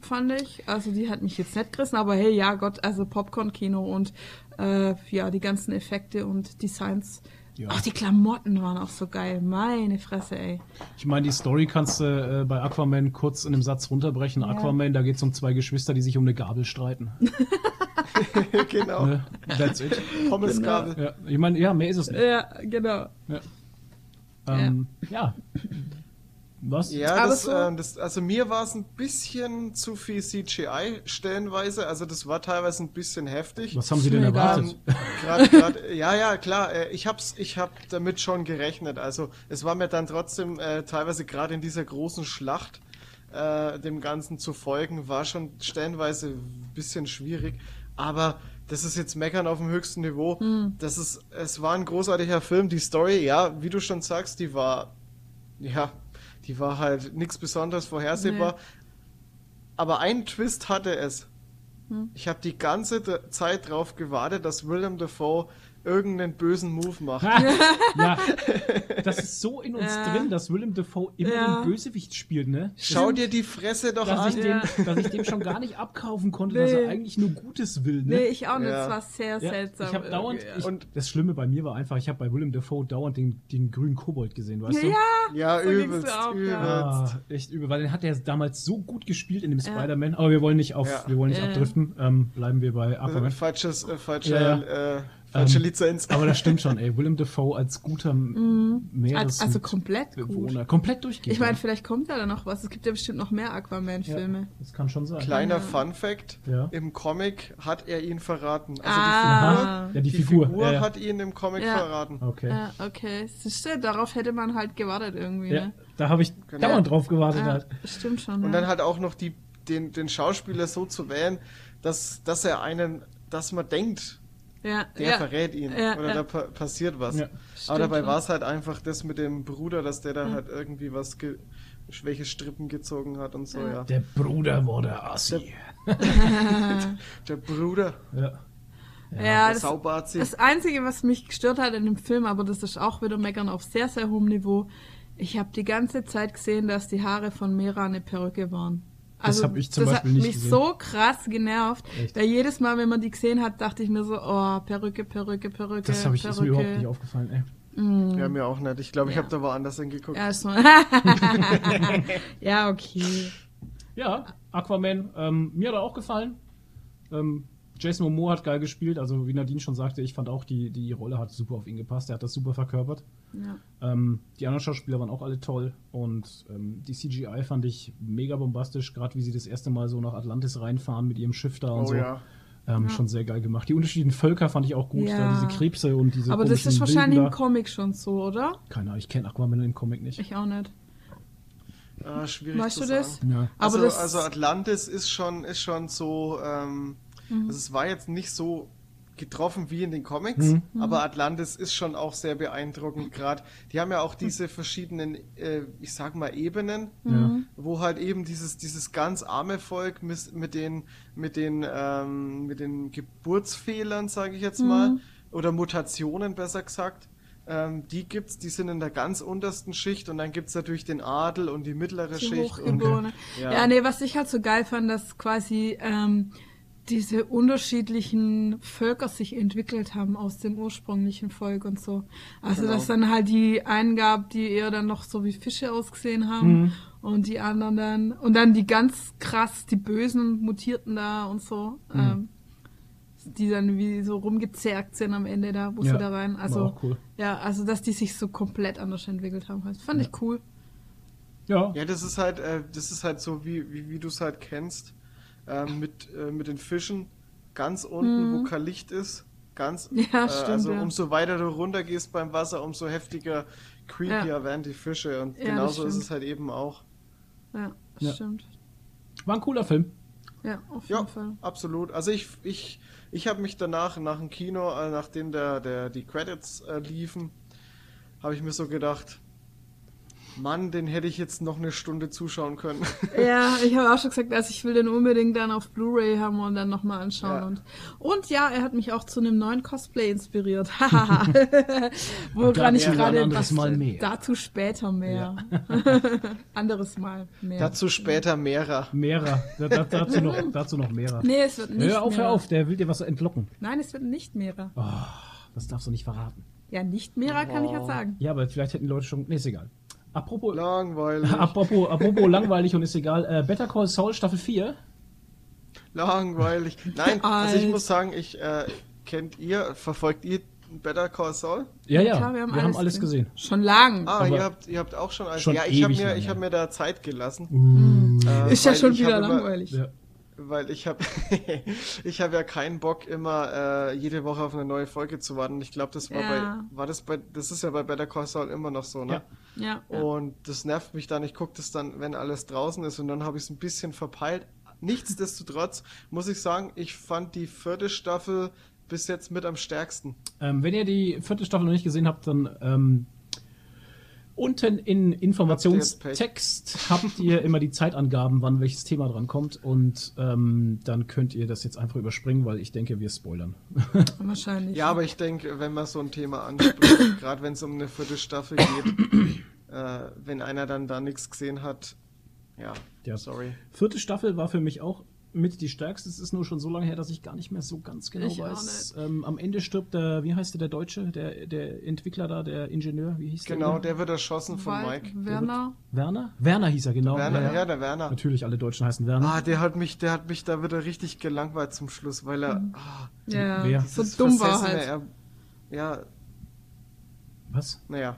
fand ich. Also die hat mich jetzt nicht gerissen, aber hey, ja Gott, also Popcorn-Kino und äh, ja, die ganzen Effekte und Designs. Ja. Ach, die Klamotten waren auch so geil. Meine Fresse, ey. Ich meine, die Story kannst du äh, bei Aquaman kurz in einem Satz runterbrechen. Ja. Aquaman, da geht es um zwei Geschwister, die sich um eine Gabel streiten. genau. Ne? That's it. Pommesgabel. Genau. Ja, ich meine, ja, mehr ist es nicht. Ja, genau. Ja. Ähm, ja. Was? Ja, das, so äh, das, also mir war es ein bisschen zu viel CGI stellenweise. Also das war teilweise ein bisschen heftig. Was haben Sie denn erwartet? Ähm, grad, grad, ja, ja, klar. Äh, ich hab's, ich hab damit schon gerechnet. Also es war mir dann trotzdem äh, teilweise gerade in dieser großen Schlacht äh, dem Ganzen zu folgen, war schon stellenweise ein bisschen schwierig. Aber das ist jetzt Meckern auf dem höchsten Niveau. Hm. Das ist, es war ein großartiger Film. Die Story, ja, wie du schon sagst, die war, ja, die war halt nichts Besonderes vorhersehbar. Nee. Aber einen Twist hatte es. Hm. Ich habe die ganze Zeit darauf gewartet, dass Willem Dafoe irgendeinen bösen Move macht. ja, das ist so in uns ja. drin, dass Willem Dafoe immer ja. den Bösewicht spielt, ne? Schau dir die Fresse doch dass an. Ich ja. dem, dass ich dem schon gar nicht abkaufen konnte, nee. dass er eigentlich nur Gutes will, ne? Nee, ich auch nicht. Das war sehr seltsam. Ich habe dauernd, ich, und das Schlimme bei mir war einfach, ich habe bei Willem Dafoe dauernd den, den grünen Kobold gesehen, weißt du? Ja, ja so übelst, auch, übelst. Ah, echt übel, weil den hat er damals so gut gespielt in dem Spider-Man, aber wir wollen nicht auf, wir wollen nicht abdriften, ähm, bleiben wir bei Aquaman. Falsches, äh, falscher, äh, Falsche ähm, Lizenz. Aber das stimmt schon, ey. Willem Dafoe als guter mm, Meeres Also komplett Bewohner. Gut. Komplett durchgehend. Ich meine, vielleicht kommt da noch was. Es gibt ja bestimmt noch mehr Aquaman-Filme. Ja, das kann schon sein. Kleiner ja. Fun-Fact: ja. Im Comic hat er ihn verraten. Also ah. die Figur, ja, die die Figur. Figur hat ihn im Comic verraten. Okay. Ja, okay. Siehst darauf hätte man halt gewartet irgendwie. Ne? Da habe ich genau. dauernd drauf gewartet. Halt. Stimmt schon. Und dann halt auch noch die, den, den Schauspieler so zu wählen, dass, dass er einen, dass man denkt, ja, der ja, verrät ihn ja, oder da pa passiert was. Aber dabei war es halt einfach das mit dem Bruder, dass der da halt irgendwie was schwäche Strippen gezogen hat und so, ja. Der Bruder wurde der Assi. Der, der Bruder. Ja. Ja, das, das, Einzige, was mich gestört hat in dem Film, aber das ist auch wieder Meckern auf sehr, sehr hohem Niveau, ich habe die ganze Zeit gesehen, dass die Haare von Mera eine Perücke waren. Also, das habe ich zum das Beispiel nicht hat mich gesehen. so krass genervt. Echt? Weil jedes Mal, wenn man die gesehen hat, dachte ich mir so, oh, Perücke, Perücke, Perücke. Das habe ich Perücke. ist mir überhaupt nicht aufgefallen, ey. Mm. Ja, mir auch nicht. Ich glaube, ich ja. habe da woanders hingeguckt. Ja, so. ja, okay. Ja, Aquaman, ähm, mir hat er auch gefallen. Ähm, Jason Momoa hat geil gespielt, also wie Nadine schon sagte, ich fand auch, die, die Rolle hat super auf ihn gepasst, er hat das super verkörpert. Ja. Ähm, die anderen Schauspieler waren auch alle toll und ähm, die CGI fand ich mega bombastisch, gerade wie sie das erste Mal so nach Atlantis reinfahren mit ihrem Schiff da und oh, so. Ja. Ähm, ja. Schon sehr geil gemacht. Die unterschiedlichen Völker fand ich auch gut, ja. da diese Krebse und diese Aber das ist wahrscheinlich im Comic schon so, oder? Keine Ahnung, ich kenne Aquaman im Comic nicht. Ich auch nicht. Äh, schwierig weißt zu du das? Ja. Also, also, Atlantis ist schon, ist schon so ähm, Mhm. Also es war jetzt nicht so getroffen wie in den Comics, mhm. aber Atlantis ist schon auch sehr beeindruckend gerade. Die haben ja auch diese verschiedenen, äh, ich sag mal, Ebenen, mhm. wo halt eben dieses, dieses ganz arme Volk mit, mit den, mit den, ähm, mit den Geburtsfehlern, sage ich jetzt mal, mhm. oder Mutationen besser gesagt, ähm, die gibt's, die sind in der ganz untersten Schicht und dann gibt's natürlich den Adel und die mittlere die Schicht. Und, ja. ja, nee, was ich halt so geil fand, dass quasi ähm, diese unterschiedlichen Völker sich entwickelt haben aus dem ursprünglichen Volk und so. Also genau. dass dann halt die einen gab, die eher dann noch so wie Fische ausgesehen haben mhm. und die anderen dann und dann die ganz krass die Bösen mutierten da und so. Mhm. Ähm, die dann wie so rumgezerrt sind am Ende da, wo ja, sie da rein. Also cool. ja, also dass die sich so komplett anders entwickelt haben. Das fand ja. ich cool. Ja. Ja, das ist halt, äh, das ist halt so, wie, wie, wie du es halt kennst ähm, mit, äh, mit den Fischen ganz unten, mhm. wo kein Licht ist. Ganz, ja, äh, stimmt, also ja. umso weiter du runter gehst beim Wasser, umso heftiger, creepier ja. werden die Fische. Und ja, genauso ist es halt eben auch. Ja, das stimmt. War ein cooler Film. Ja, auf jeden Fall. Absolut. Also ich, ich, ich habe mich danach, nach dem Kino, äh, nachdem der, der, die Credits äh, liefen, habe ich mir so gedacht, Mann, den hätte ich jetzt noch eine Stunde zuschauen können. Ja, ich habe auch schon gesagt, also ich will den unbedingt dann auf Blu-ray haben und dann nochmal anschauen. Ja. Und, und ja, er hat mich auch zu einem neuen Cosplay inspiriert. Woran ich gerade dazu später mehr. Ja. anderes Mal mehr. Dazu später mehrer. Mehrer. Da, dazu, noch, dazu noch mehrer. Nee, es wird nicht Hör auf, hör auf, der will dir was entlocken. Nein, es wird nicht mehrer. Oh, das darfst du nicht verraten. Ja, nicht mehrer kann ich ja sagen. Ja, aber vielleicht hätten die Leute schon. Nee, ist egal. Apropos langweilig. Apropos, apropos langweilig und ist egal. Äh, Better Call Saul Staffel 4. Langweilig. Nein, also ich muss sagen, ich äh, kennt ihr, verfolgt ihr Better Call Saul? Ja, ja, Klar, wir haben, wir alles, haben alles gesehen. Schon lang. Ah, ihr habt, ihr habt auch schon alles. Schon ja, ich habe mir, ich hab mir da Zeit gelassen. Uh. Äh, ist ja schon wieder langweilig. Immer, ja weil ich habe ich habe ja keinen Bock immer äh, jede Woche auf eine neue Folge zu warten. Ich glaube, das war ja. bei war das bei das ist ja bei Better Call Saul immer noch so, ne? Ja. ja und das nervt mich dann. Ich gucke das dann, wenn alles draußen ist und dann habe ich es ein bisschen verpeilt. Nichtsdestotrotz muss ich sagen, ich fand die vierte Staffel bis jetzt mit am stärksten. Ähm, wenn ihr die vierte Staffel noch nicht gesehen habt, dann ähm, Unten in Informationstext habt ihr immer die Zeitangaben, wann welches Thema dran kommt und ähm, dann könnt ihr das jetzt einfach überspringen, weil ich denke, wir spoilern. Wahrscheinlich. Ja, aber ich denke, wenn man so ein Thema anspricht, gerade wenn es um eine vierte Staffel geht, äh, wenn einer dann da nichts gesehen hat, ja, ja, sorry. Vierte Staffel war für mich auch mit die stärkste. Es ist nur schon so lange her, dass ich gar nicht mehr so ganz genau ich weiß. Ähm, am Ende stirbt der, wie heißt der, der Deutsche, der, der Entwickler da, der Ingenieur, wie hieß der? Genau, der wird erschossen von Weil, Mike. Werner. Werner? Werner hieß er, genau. Werner, ja, ja, der Werner. Natürlich, alle Deutschen heißen Werner. Ah, der hat mich, der hat mich da wieder richtig gelangweilt zum Schluss, weil er, mhm. ah, ja, wer? so dumm war halt. Er, ja. Was? Naja.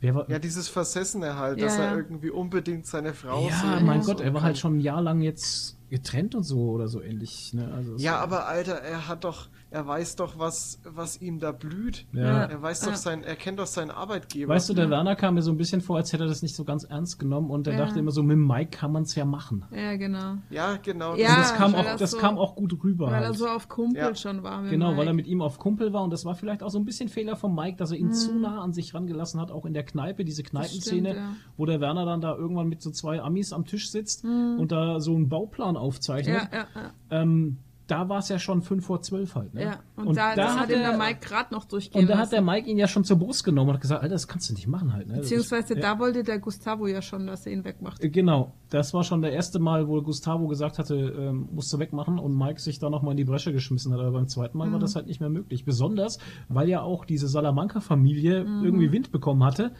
Wer war? Ja, dieses Versessene halt, ja, dass er irgendwie unbedingt seine Frau Ja, mein Gott, er war halt schon ein Jahr lang jetzt getrennt und so oder so ähnlich. Ne? Also ja, aber Alter, er hat doch, er weiß doch, was, was ihm da blüht. Ja. Er weiß doch sein, er kennt doch seinen Arbeitgeber. Weißt du, der ja. Werner kam mir so ein bisschen vor, als hätte er das nicht so ganz ernst genommen und er ja. dachte immer so, mit Mike kann man es ja machen. Ja, genau. Ja, genau. Ja, das, kam, auch, das so, kam auch gut rüber. Weil halt. er so auf Kumpel schon war. genau, Mike. weil er mit ihm auf Kumpel war und das war vielleicht auch so ein bisschen Fehler von Mike, dass er ihn hm. zu nah an sich rangelassen hat, auch in der Kneipe, diese Kneipenszene, stimmt, wo der Werner dann da irgendwann mit so zwei Amis am Tisch sitzt hm. und da so einen Bauplan aufzeichnet. Ja, ja, ja. Ähm, da war es ja schon 5 vor 12 halt. Ne? Ja, und, und da, da hat der Mike gerade noch durchgehen Und da hat der Mike ihn ja schon zur Brust genommen und hat gesagt, Alter, das kannst du nicht machen halt. Ne? Beziehungsweise ist, da ja. wollte der Gustavo ja schon, dass er ihn wegmacht. Äh, genau, das war schon der erste Mal, wo Gustavo gesagt hatte, ähm, musst du wegmachen und Mike sich da nochmal in die Bresche geschmissen hat. Aber beim zweiten Mal mhm. war das halt nicht mehr möglich. Besonders, weil ja auch diese Salamanca-Familie mhm. irgendwie Wind bekommen hatte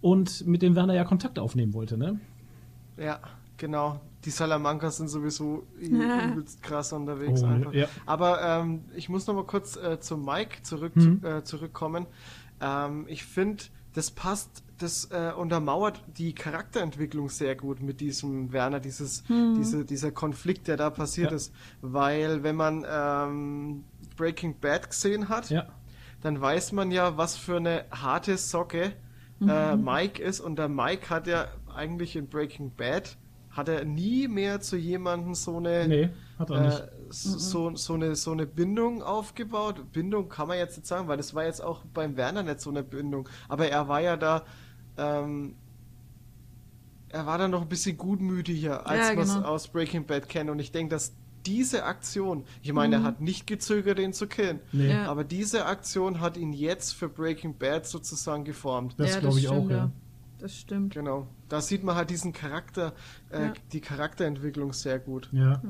und mit dem Werner ja Kontakt aufnehmen wollte, ne? Ja, genau die Salamancas sind sowieso übelst krass unterwegs oh, einfach. Ja. Aber ähm, ich muss noch mal kurz äh, zu Mike zurück, mhm. äh, zurückkommen. Ähm, ich finde, das passt, das äh, untermauert die Charakterentwicklung sehr gut mit diesem Werner, dieses, mhm. diese, dieser Konflikt, der da passiert ja. ist. Weil wenn man ähm, Breaking Bad gesehen hat, ja. dann weiß man ja, was für eine harte Socke äh, mhm. Mike ist. Und der Mike hat ja eigentlich in Breaking Bad hat er nie mehr zu jemandem so eine nee, hat er nicht. Äh, so, so, eine, so eine Bindung aufgebaut. Bindung kann man jetzt nicht sagen, weil das war jetzt auch beim Werner nicht so eine Bindung. Aber er war ja da, ähm, er war da noch ein bisschen gutmütiger, als ja, man es genau. aus Breaking Bad kennt. Und ich denke, dass diese Aktion, ich meine, mhm. er hat nicht gezögert, ihn zu killen, nee. ja. aber diese Aktion hat ihn jetzt für Breaking Bad sozusagen geformt. Das ja, glaube ich auch, ja das stimmt. Genau. Da sieht man halt diesen Charakter, äh, ja. die Charakterentwicklung sehr gut. Ja.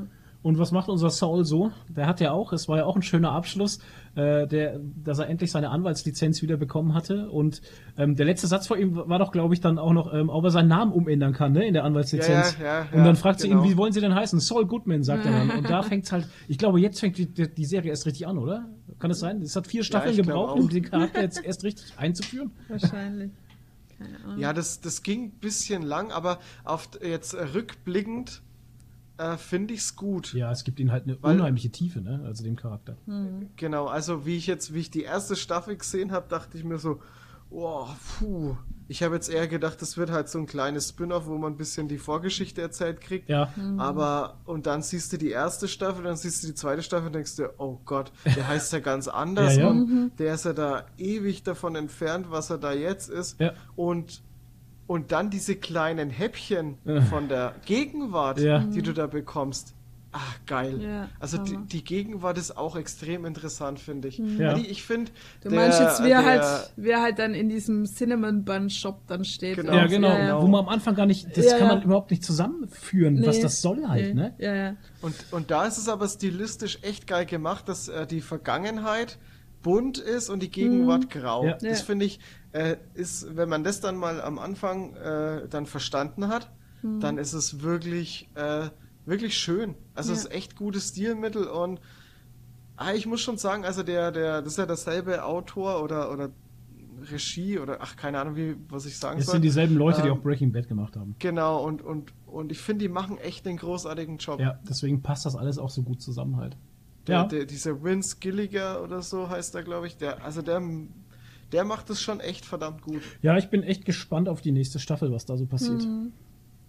Und was macht unser Saul so? Der hat ja auch, es war ja auch ein schöner Abschluss, äh, der, dass er endlich seine Anwaltslizenz wieder bekommen hatte. Und ähm, der letzte Satz vor ihm war doch, glaube ich, dann auch noch, ähm, ob er seinen Namen umändern kann, ne, in der Anwaltslizenz. Ja, ja, ja, und dann fragt genau. sie ihn, genau. wie wollen Sie denn heißen? Saul Goodman, sagt er dann. Und da fängt's halt, ich glaube, jetzt fängt die, die Serie erst richtig an, oder? Kann es sein? Es hat vier Staffeln gebraucht, um den Charakter jetzt erst richtig einzuführen. Wahrscheinlich. Ja, das, das ging ein bisschen lang, aber auf jetzt rückblickend äh, finde ich es gut. Ja, es gibt ihnen halt eine weil, unheimliche Tiefe, ne? Also dem Charakter. Mhm. Genau, also wie ich jetzt, wie ich die erste Staffel gesehen habe, dachte ich mir so, oh, puh. Ich habe jetzt eher gedacht, das wird halt so ein kleines Spin-off, wo man ein bisschen die Vorgeschichte erzählt kriegt. Ja. Mhm. Aber, und dann siehst du die erste Staffel, dann siehst du die zweite Staffel und denkst dir, oh Gott, der heißt ja ganz anders ja, ja. und mhm. der ist ja da ewig davon entfernt, was er da jetzt ist. Ja. Und und dann diese kleinen Häppchen von der Gegenwart, ja. die du da bekommst. Ach, geil. Ja, also die, die, Gegenwart ist auch extrem interessant, finde ich. Mhm. Ja. Ich finde. Du der, meinst jetzt, wer, der, halt, wer halt dann in diesem Cinnamon Bun Shop dann steht. Genau. Ja, genau. Ja, Wo man am Anfang gar nicht, das kann man überhaupt nicht zusammenführen, nee. was das soll halt, nee. ne? Ja, ja. Und, und da ist es aber stilistisch echt geil gemacht, dass äh, die Vergangenheit bunt ist und die Gegenwart mhm. grau. Ja. Das finde ich, äh, ist, wenn man das dann mal am Anfang äh, dann verstanden hat, mhm. dann ist es wirklich, äh, wirklich schön. Also ja. es ist echt gutes Stilmittel und ah, ich muss schon sagen, also der, der, das ist ja derselbe Autor oder, oder Regie oder ach, keine Ahnung, wie, was ich sagen es soll. Es sind dieselben Leute, ähm, die auch Breaking Bad gemacht haben. Genau, und, und, und ich finde, die machen echt den großartigen Job. Ja, deswegen passt das alles auch so gut zusammen halt. Der, ja. Der, dieser Vince Gilliger oder so heißt er, glaube ich, der, also der der macht es schon echt verdammt gut. Ja, ich bin echt gespannt auf die nächste Staffel, was da so passiert. Mhm.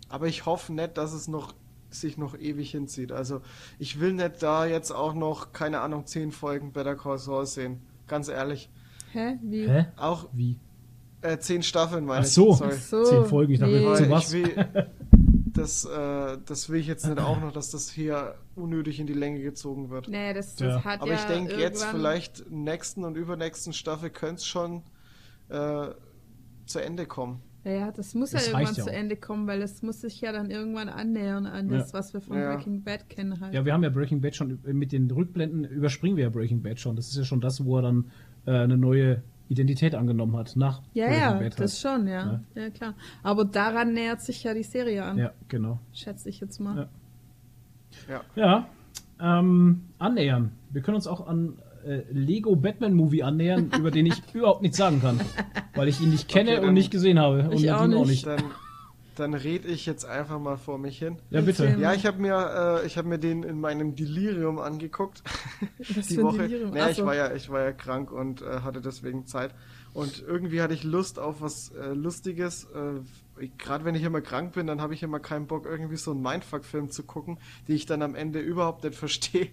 Aber ich hoffe nicht, dass es noch sich noch ewig hinzieht. Also ich will nicht da jetzt auch noch, keine Ahnung, zehn Folgen Better Call Saul sehen. Ganz ehrlich. Hä? Wie? Hä? Auch wie? Äh, zehn Staffeln meine Ach so. ich. Ach so. Zehn Folgen, ich dachte, nee. zu was? Ich will, das, äh, das will ich jetzt nicht auch noch, dass das hier unnötig in die Länge gezogen wird. Nee, das, das ja. hat Aber ja ich denke jetzt vielleicht nächsten und übernächsten Staffel könnte es schon äh, zu Ende kommen. Ja, das muss das ja irgendwann ja zu Ende kommen, weil es muss sich ja dann irgendwann annähern an das, ja. was wir von ja. Breaking Bad kennen halt. Ja, wir haben ja Breaking Bad schon mit den Rückblenden überspringen wir ja Breaking Bad schon. Das ist ja schon das, wo er dann äh, eine neue Identität angenommen hat nach ja, Breaking ja, Bad. Ja, das schon, ja. ja. ja. klar. Aber daran nähert sich ja die Serie an. Ja, genau. Schätze ich jetzt mal. Ja. Ja. Ähm, annähern. Wir können uns auch an äh, Lego Batman Movie annähern, über den ich überhaupt nichts sagen kann, weil ich ihn nicht kenne okay, und nicht gesehen habe. Ich auch nicht. auch nicht. Dann, dann rede ich jetzt einfach mal vor mich hin. Ja, bitte. Ja, ich habe mir, äh, hab mir den in meinem Delirium angeguckt. Was die Woche. Delirium? Naja, ich war ja, ich war ja krank und äh, hatte deswegen Zeit. Und irgendwie hatte ich Lust auf was äh, Lustiges. Äh, Gerade wenn ich immer krank bin, dann habe ich immer keinen Bock, irgendwie so einen Mindfuck-Film zu gucken, die ich dann am Ende überhaupt nicht verstehe.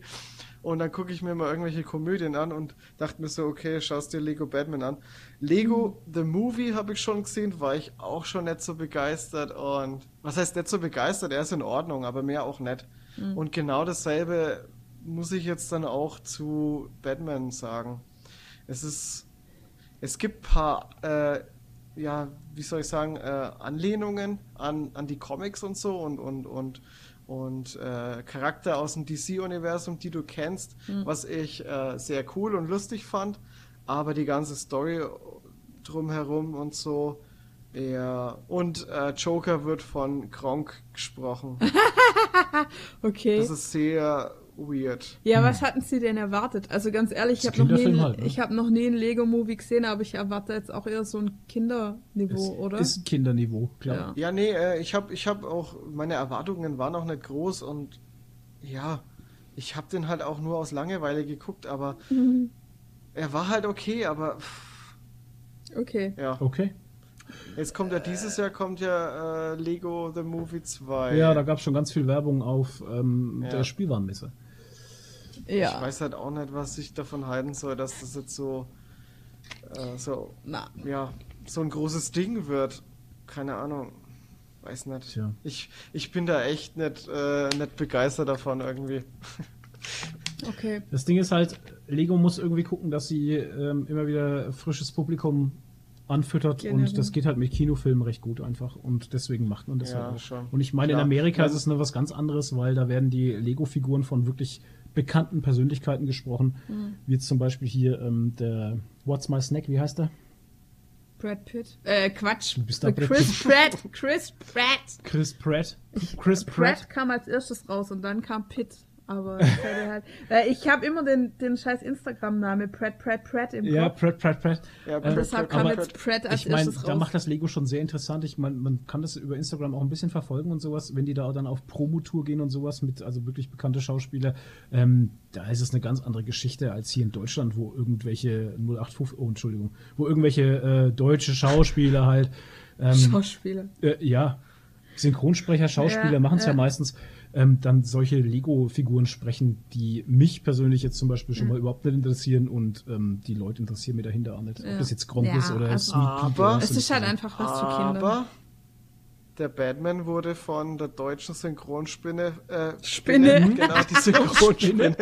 Und dann gucke ich mir mal irgendwelche Komödien an und dachte mir so, okay, schaust dir Lego Batman an. Lego. The Movie habe ich schon gesehen, war ich auch schon nicht so begeistert. Und was heißt nicht so begeistert? Er ist in Ordnung, aber mehr auch nicht. Mhm. Und genau dasselbe muss ich jetzt dann auch zu Batman sagen. Es ist, es gibt paar, äh, ja, wie soll ich sagen, äh, Anlehnungen an, an die Comics und so und, und, und und äh, Charakter aus dem DC-Universum, die du kennst, mhm. was ich äh, sehr cool und lustig fand. Aber die ganze Story drumherum und so, ja. Und äh, Joker wird von Gronk gesprochen. okay. Das ist sehr weird. Ja, hm. was hatten Sie denn erwartet? Also ganz ehrlich, ich habe noch, nie, halt, ne? hab noch nie ein Lego-Movie gesehen, aber ich erwarte jetzt auch eher so ein Kinderniveau, es oder? Ist ein Kinderniveau, klar. Ja, ja nee, äh, ich habe ich hab auch, meine Erwartungen waren auch nicht groß und ja, ich habe den halt auch nur aus Langeweile geguckt, aber mhm. er war halt okay, aber. Okay. Ja. Okay. Jetzt kommt ja dieses Jahr kommt ja äh, Lego The Movie 2. Ja, da gab es schon ganz viel Werbung auf ähm, ja. der Spielwarenmesse. Ja. Ich weiß halt auch nicht, was ich davon halten soll, dass das jetzt so, äh, so, Na. ja, so ein großes Ding wird. Keine Ahnung. Weiß nicht. Tja. Ich, ich bin da echt nicht, äh, nicht begeistert davon irgendwie. Okay. Das Ding ist halt, Lego muss irgendwie gucken, dass sie ähm, immer wieder frisches Publikum anfüttert Generell. und das geht halt mit Kinofilmen recht gut einfach und deswegen macht man das ja, halt auch. Schon. Und ich meine, Klar. in Amerika ja. ist es noch was ganz anderes, weil da werden die Lego-Figuren von wirklich bekannten Persönlichkeiten gesprochen, mhm. wie jetzt zum Beispiel hier ähm, der What's My Snack, wie heißt der? Brad Pitt. Äh, Quatsch. Du bist da Chris Pratt. Chris Pratt. Chris Pratt. Chris Pratt. Pratt kam als erstes raus und dann kam Pitt. Aber halt, äh, ich habe immer den, den scheiß Instagram-Name Pratt Pratt Pratt im Kopf. Ja, Pratt Pratt Pratt. Ja, und deshalb kam jetzt Pratt als ich mein, erstes raus. Da macht das Lego schon sehr interessant. Ich meine, man kann das über Instagram auch ein bisschen verfolgen und sowas, wenn die da dann auf Promotour gehen und sowas mit also wirklich bekannte Schauspieler. Ähm, da ist es eine ganz andere Geschichte als hier in Deutschland, wo irgendwelche 085, oh Entschuldigung, wo irgendwelche äh, deutsche Schauspieler halt ähm, Schauspieler. Äh, ja, Synchronsprecher, Schauspieler ja, machen es ja. ja meistens ähm, dann solche Lego-Figuren sprechen, die mich persönlich jetzt zum Beispiel schon mhm. mal überhaupt nicht interessieren und ähm, die Leute interessieren mir dahinter auch nicht. Ja. Ob das jetzt Gronk ja, ist oder also, Sweet aber, Es ist halt einfach was für Kinder. Aber der Batman wurde von der deutschen Synchronspinne äh, Spinne, Spinne genau die Synchronspinne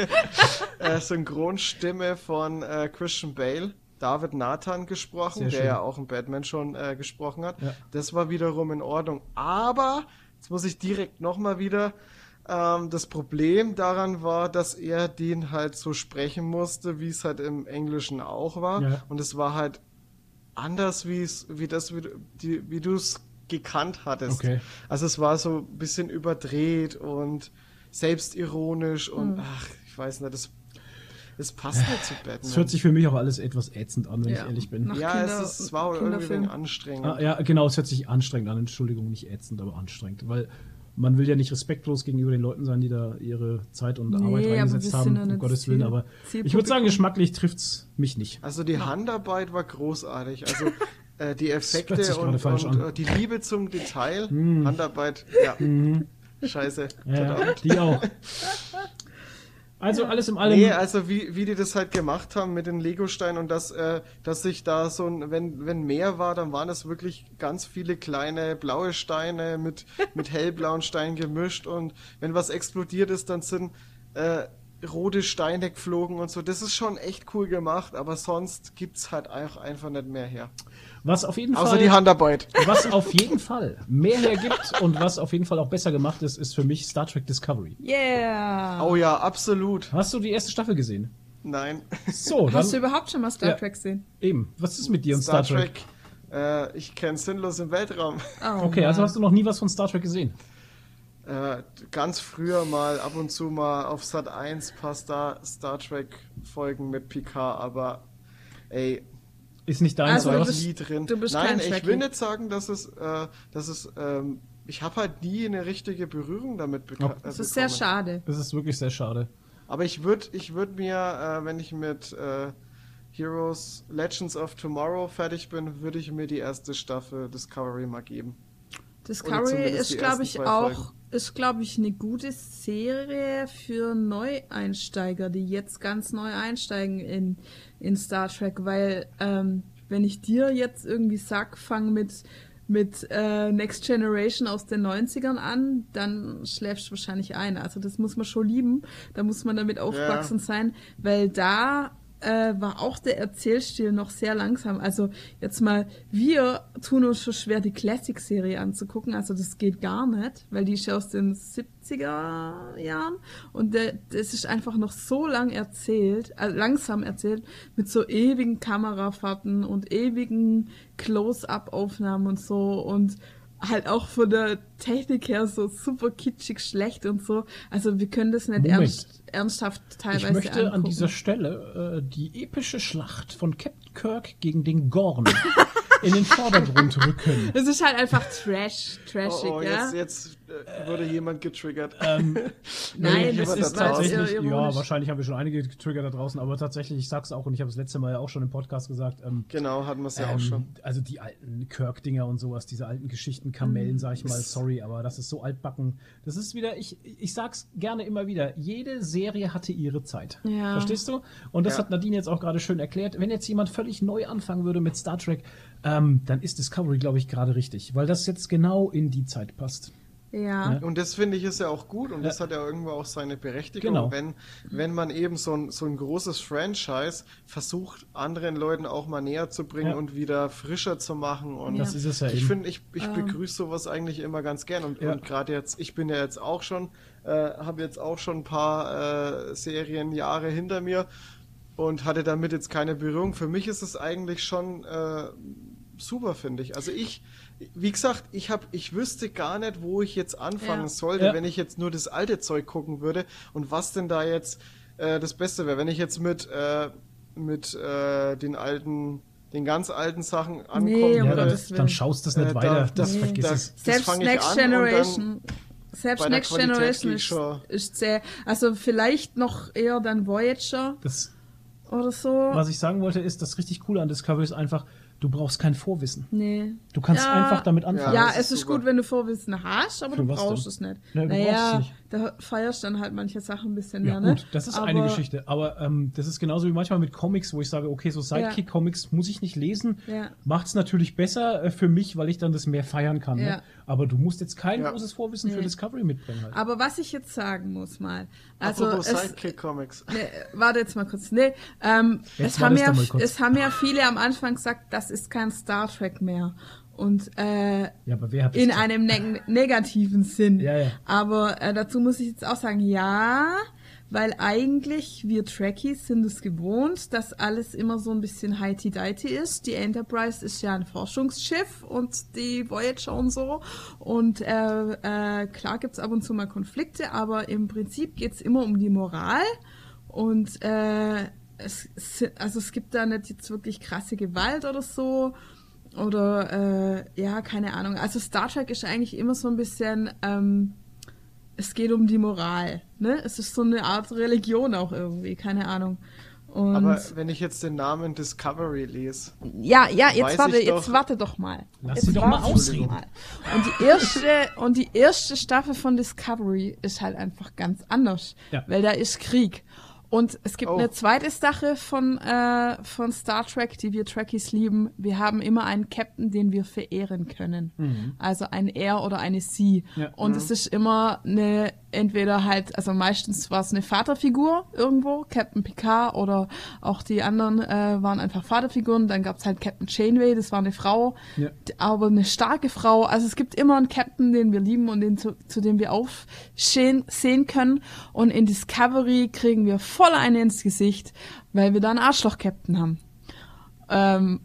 äh, Synchronstimme von äh, Christian Bale David Nathan gesprochen, der ja auch in Batman schon äh, gesprochen hat. Ja. Das war wiederum in Ordnung. Aber jetzt muss ich direkt nochmal wieder ähm, das Problem daran war, dass er den halt so sprechen musste, wie es halt im Englischen auch war. Ja. Und es war halt anders, wie es, wie das, wie, die, wie du es gekannt hattest. Okay. Also es war so ein bisschen überdreht und selbstironisch und hm. ach, ich weiß nicht, das, das passt nicht zu Batman. Es hört sich für mich auch alles etwas ätzend an, wenn ja. ich ehrlich bin. Nach ja, Kinder, es, ist, es war irgendwie anstrengend. Ah, ja, genau, es hört sich anstrengend an. Entschuldigung, nicht ätzend, aber anstrengend. Weil man will ja nicht respektlos gegenüber den Leuten sein, die da ihre Zeit und nee, Arbeit reingesetzt haben, um Gottes Willen, aber ich würde sagen, geschmacklich trifft es mich nicht. Also die Handarbeit war großartig. Also äh, die Effekte und, und äh, die Liebe zum Detail, mm. Handarbeit, ja. Mm. Scheiße. Ja, die auch. Also alles im allem. Nee, also wie, wie die das halt gemacht haben mit den Lego-Steinen und dass, äh, dass sich da so ein, wenn, wenn mehr war, dann waren es wirklich ganz viele kleine blaue Steine mit, mit hellblauen Steinen gemischt und wenn was explodiert ist, dann sind äh, rote Steine geflogen und so. Das ist schon echt cool gemacht, aber sonst gibt's halt auch einfach nicht mehr her. Was auf jeden Außer Fall. die Handarbeit. Was auf jeden Fall mehr hergibt und was auf jeden Fall auch besser gemacht ist, ist für mich Star Trek Discovery. Yeah! Oh ja, absolut. Hast du die erste Staffel gesehen? Nein. So, Hast du überhaupt schon mal Star Ja. Trek gesehen? Eben. Was ist mit dir und Star, Star Trek? Trek. Äh, ich kenne sinnlos im Weltraum. Oh, Okay, also Mann. hast du noch nie was von Star Trek gesehen? Äh, ganz früher mal ab und zu mal auf Sat 1 paar Star, Star Trek Folgen mit Picard, aber ey, Ist nicht deins, Also, bist- nie drin. du bist Nein, kein ich will nicht sagen, dass es, äh, dass es, ähm, ich habe halt nie eine richtige Berührung damit beka- Ja. äh, Das ist sehr bekommen. schade. Das ist wirklich sehr schade. Aber ich würde ich würd mir, äh, wenn ich mit äh, Heroes Legends of Tomorrow fertig bin, würde ich mir die erste Staffel Discovery mal geben. Discovery ist, glaube ich, auch, Folgen. Ist, glaube ich, eine gute Serie für Neueinsteiger, die jetzt ganz neu einsteigen in, in Star Trek, weil, ähm, wenn ich dir jetzt irgendwie sag, fang mit, mit äh, Next Generation aus den 90ern an, dann schläfst du wahrscheinlich ein. Also das muss man schon lieben, da muss man damit aufgewachsen sein, weil da äh, war auch der Erzählstil noch sehr langsam. Also jetzt mal, wir tun uns schon schwer, die Classic-Serie anzugucken. Also das geht gar nicht, weil die ist ja aus den 70er Jahren und der, das ist einfach noch so lang erzählt, äh, langsam erzählt, mit so ewigen Kamerafahrten und ewigen Close-Up-Aufnahmen und so und halt auch von der Technik her so super kitschig schlecht und so. Also wir können das nicht ernst, ernsthaft teilweise Ich möchte angucken. an dieser Stelle äh, die epische Schlacht von Captain Kirk gegen den Gorn in den Vordergrund rücken. Es ist halt einfach Trash, trashig, Oh, oh ja. jetzt, jetzt äh, wurde jemand getriggert. Ähm, Nein, es das ist war tatsächlich, ironisch. ja, wahrscheinlich haben wir schon einige getriggert da draußen, aber tatsächlich, ich sag's auch und ich habe es letzte Mal ja auch schon im Podcast gesagt, ähm, genau, hatten wir es ja ähm, auch schon. Also die alten Kirk-Dinger und sowas, diese alten Geschichten, Kamellen, Mhm. sag ich mal, sorry, aber das ist so altbacken. Das ist wieder, ich, ich sag's gerne immer wieder, jede Serie hatte ihre Zeit. Ja. Verstehst du? Und das Ja. hat Nadine jetzt auch gerade schön erklärt. Wenn jetzt jemand völlig neu anfangen würde mit Star Trek, ähm, dann ist Discovery, glaube ich, gerade richtig, weil das jetzt genau in die Zeit passt. Ja. Ja. Und das finde ich ist ja auch gut und das Ja. hat ja irgendwo auch seine Berechtigung, Genau. wenn, wenn man eben so ein, so ein großes Franchise versucht, anderen Leuten auch mal näher zu bringen Ja. und wieder frischer zu machen. Und Das ist es ja ich finde, ich, ich Ähm. begrüße sowas eigentlich immer ganz gern. Und, Ja. und gerade jetzt, ich bin ja jetzt auch schon, äh, habe jetzt auch schon ein paar äh, Serienjahre hinter mir und hatte damit jetzt keine Berührung. Für mich ist es eigentlich schon äh, super, finde ich. Also ich, wie gesagt, ich habe, ich wüsste gar nicht, wo ich jetzt anfangen Ja. sollte, Ja. wenn ich jetzt nur das alte Zeug gucken würde und was denn da jetzt äh, das Beste wäre. Wenn ich jetzt mit äh, mit äh, den alten, den ganz alten Sachen ankommen Nee, Ja, würde, dann, schaust du es nicht Äh, da- weiter. das- das vergiss da- es. das Selbst Next Generation. Selbst Next Qualität Generation ist, ist sehr. Also vielleicht noch eher dann Voyager Das, oder so. was ich sagen wollte, ist, das richtig coole an Discovery ist einfach, du brauchst kein Vorwissen. Nee. Du kannst Ja. einfach damit anfangen. Ja, ist es ist super. gut, wenn du Vorwissen hast, aber Für du brauchst denn? es nicht. Ja, du brauchst naja, es nicht. Da feierst dann halt manche Sachen ein bisschen Ja, mehr, gut, ne? das ist aber, eine Geschichte. Aber ähm, das ist genauso wie manchmal mit Comics, wo ich sage, okay, so Sidekick-Comics muss ich nicht lesen. Ja. Macht es natürlich besser äh, für mich, weil ich dann das mehr feiern kann. Ja. Ne? Aber du musst jetzt kein Ja. großes Vorwissen für Nee. Discovery mitbringen. Halt. Aber was ich jetzt sagen muss mal, also Sidekick-Comics. Nee, warte jetzt mal kurz. Nee, ähm, Jetzt es, haben ja, du mal kurz. es haben ja viele am Anfang gesagt, das ist kein Star Trek mehr. Und äh, Ja, in einem neg negativen Sinn. Ja, ja. Aber äh, dazu muss ich jetzt auch sagen, ja, weil eigentlich wir Trekkies sind es gewohnt, dass alles immer so ein bisschen heiti-deiti ist. Die Enterprise ist ja ein Forschungsschiff und die Voyager und so. Und äh, äh, klar gibt's ab und zu mal Konflikte, aber im Prinzip geht's immer um die Moral. Und äh, es, es- also es gibt da nicht jetzt wirklich krasse Gewalt oder so. Oder äh, ja, keine Ahnung. Also Star Trek ist eigentlich immer so ein bisschen, ähm, es geht um die Moral. Ne? Es ist so eine Art Religion auch irgendwie, keine Ahnung. Und Aber wenn ich jetzt den Namen Discovery lese, ja, ja, jetzt weiß warte, ich jetzt doch- warte doch mal. Lass jetzt sie doch mal ausreden. mal. Und die erste und die erste Staffel von Discovery ist halt einfach ganz anders, Ja. weil da ist Krieg. Und es gibt Oh. eine zweite Sache von, äh, von Star Trek, die wir Trekkies lieben. Wir haben immer einen Captain, den wir verehren können. Also ein Er oder eine Sie. Ja. Und es ist immer eine entweder halt, also meistens war es eine Vaterfigur irgendwo, Captain Picard oder auch die anderen äh, waren einfach Vaterfiguren. Dann gab es halt Captain Chainway, das war eine Frau, ja. aber eine starke Frau. Also es gibt immer einen Captain, den wir lieben und den zu, zu dem wir aufsehen sehen können. Und in Discovery kriegen wir voll eine ins Gesicht, weil wir da einen Arschloch-Captain haben. Ähm,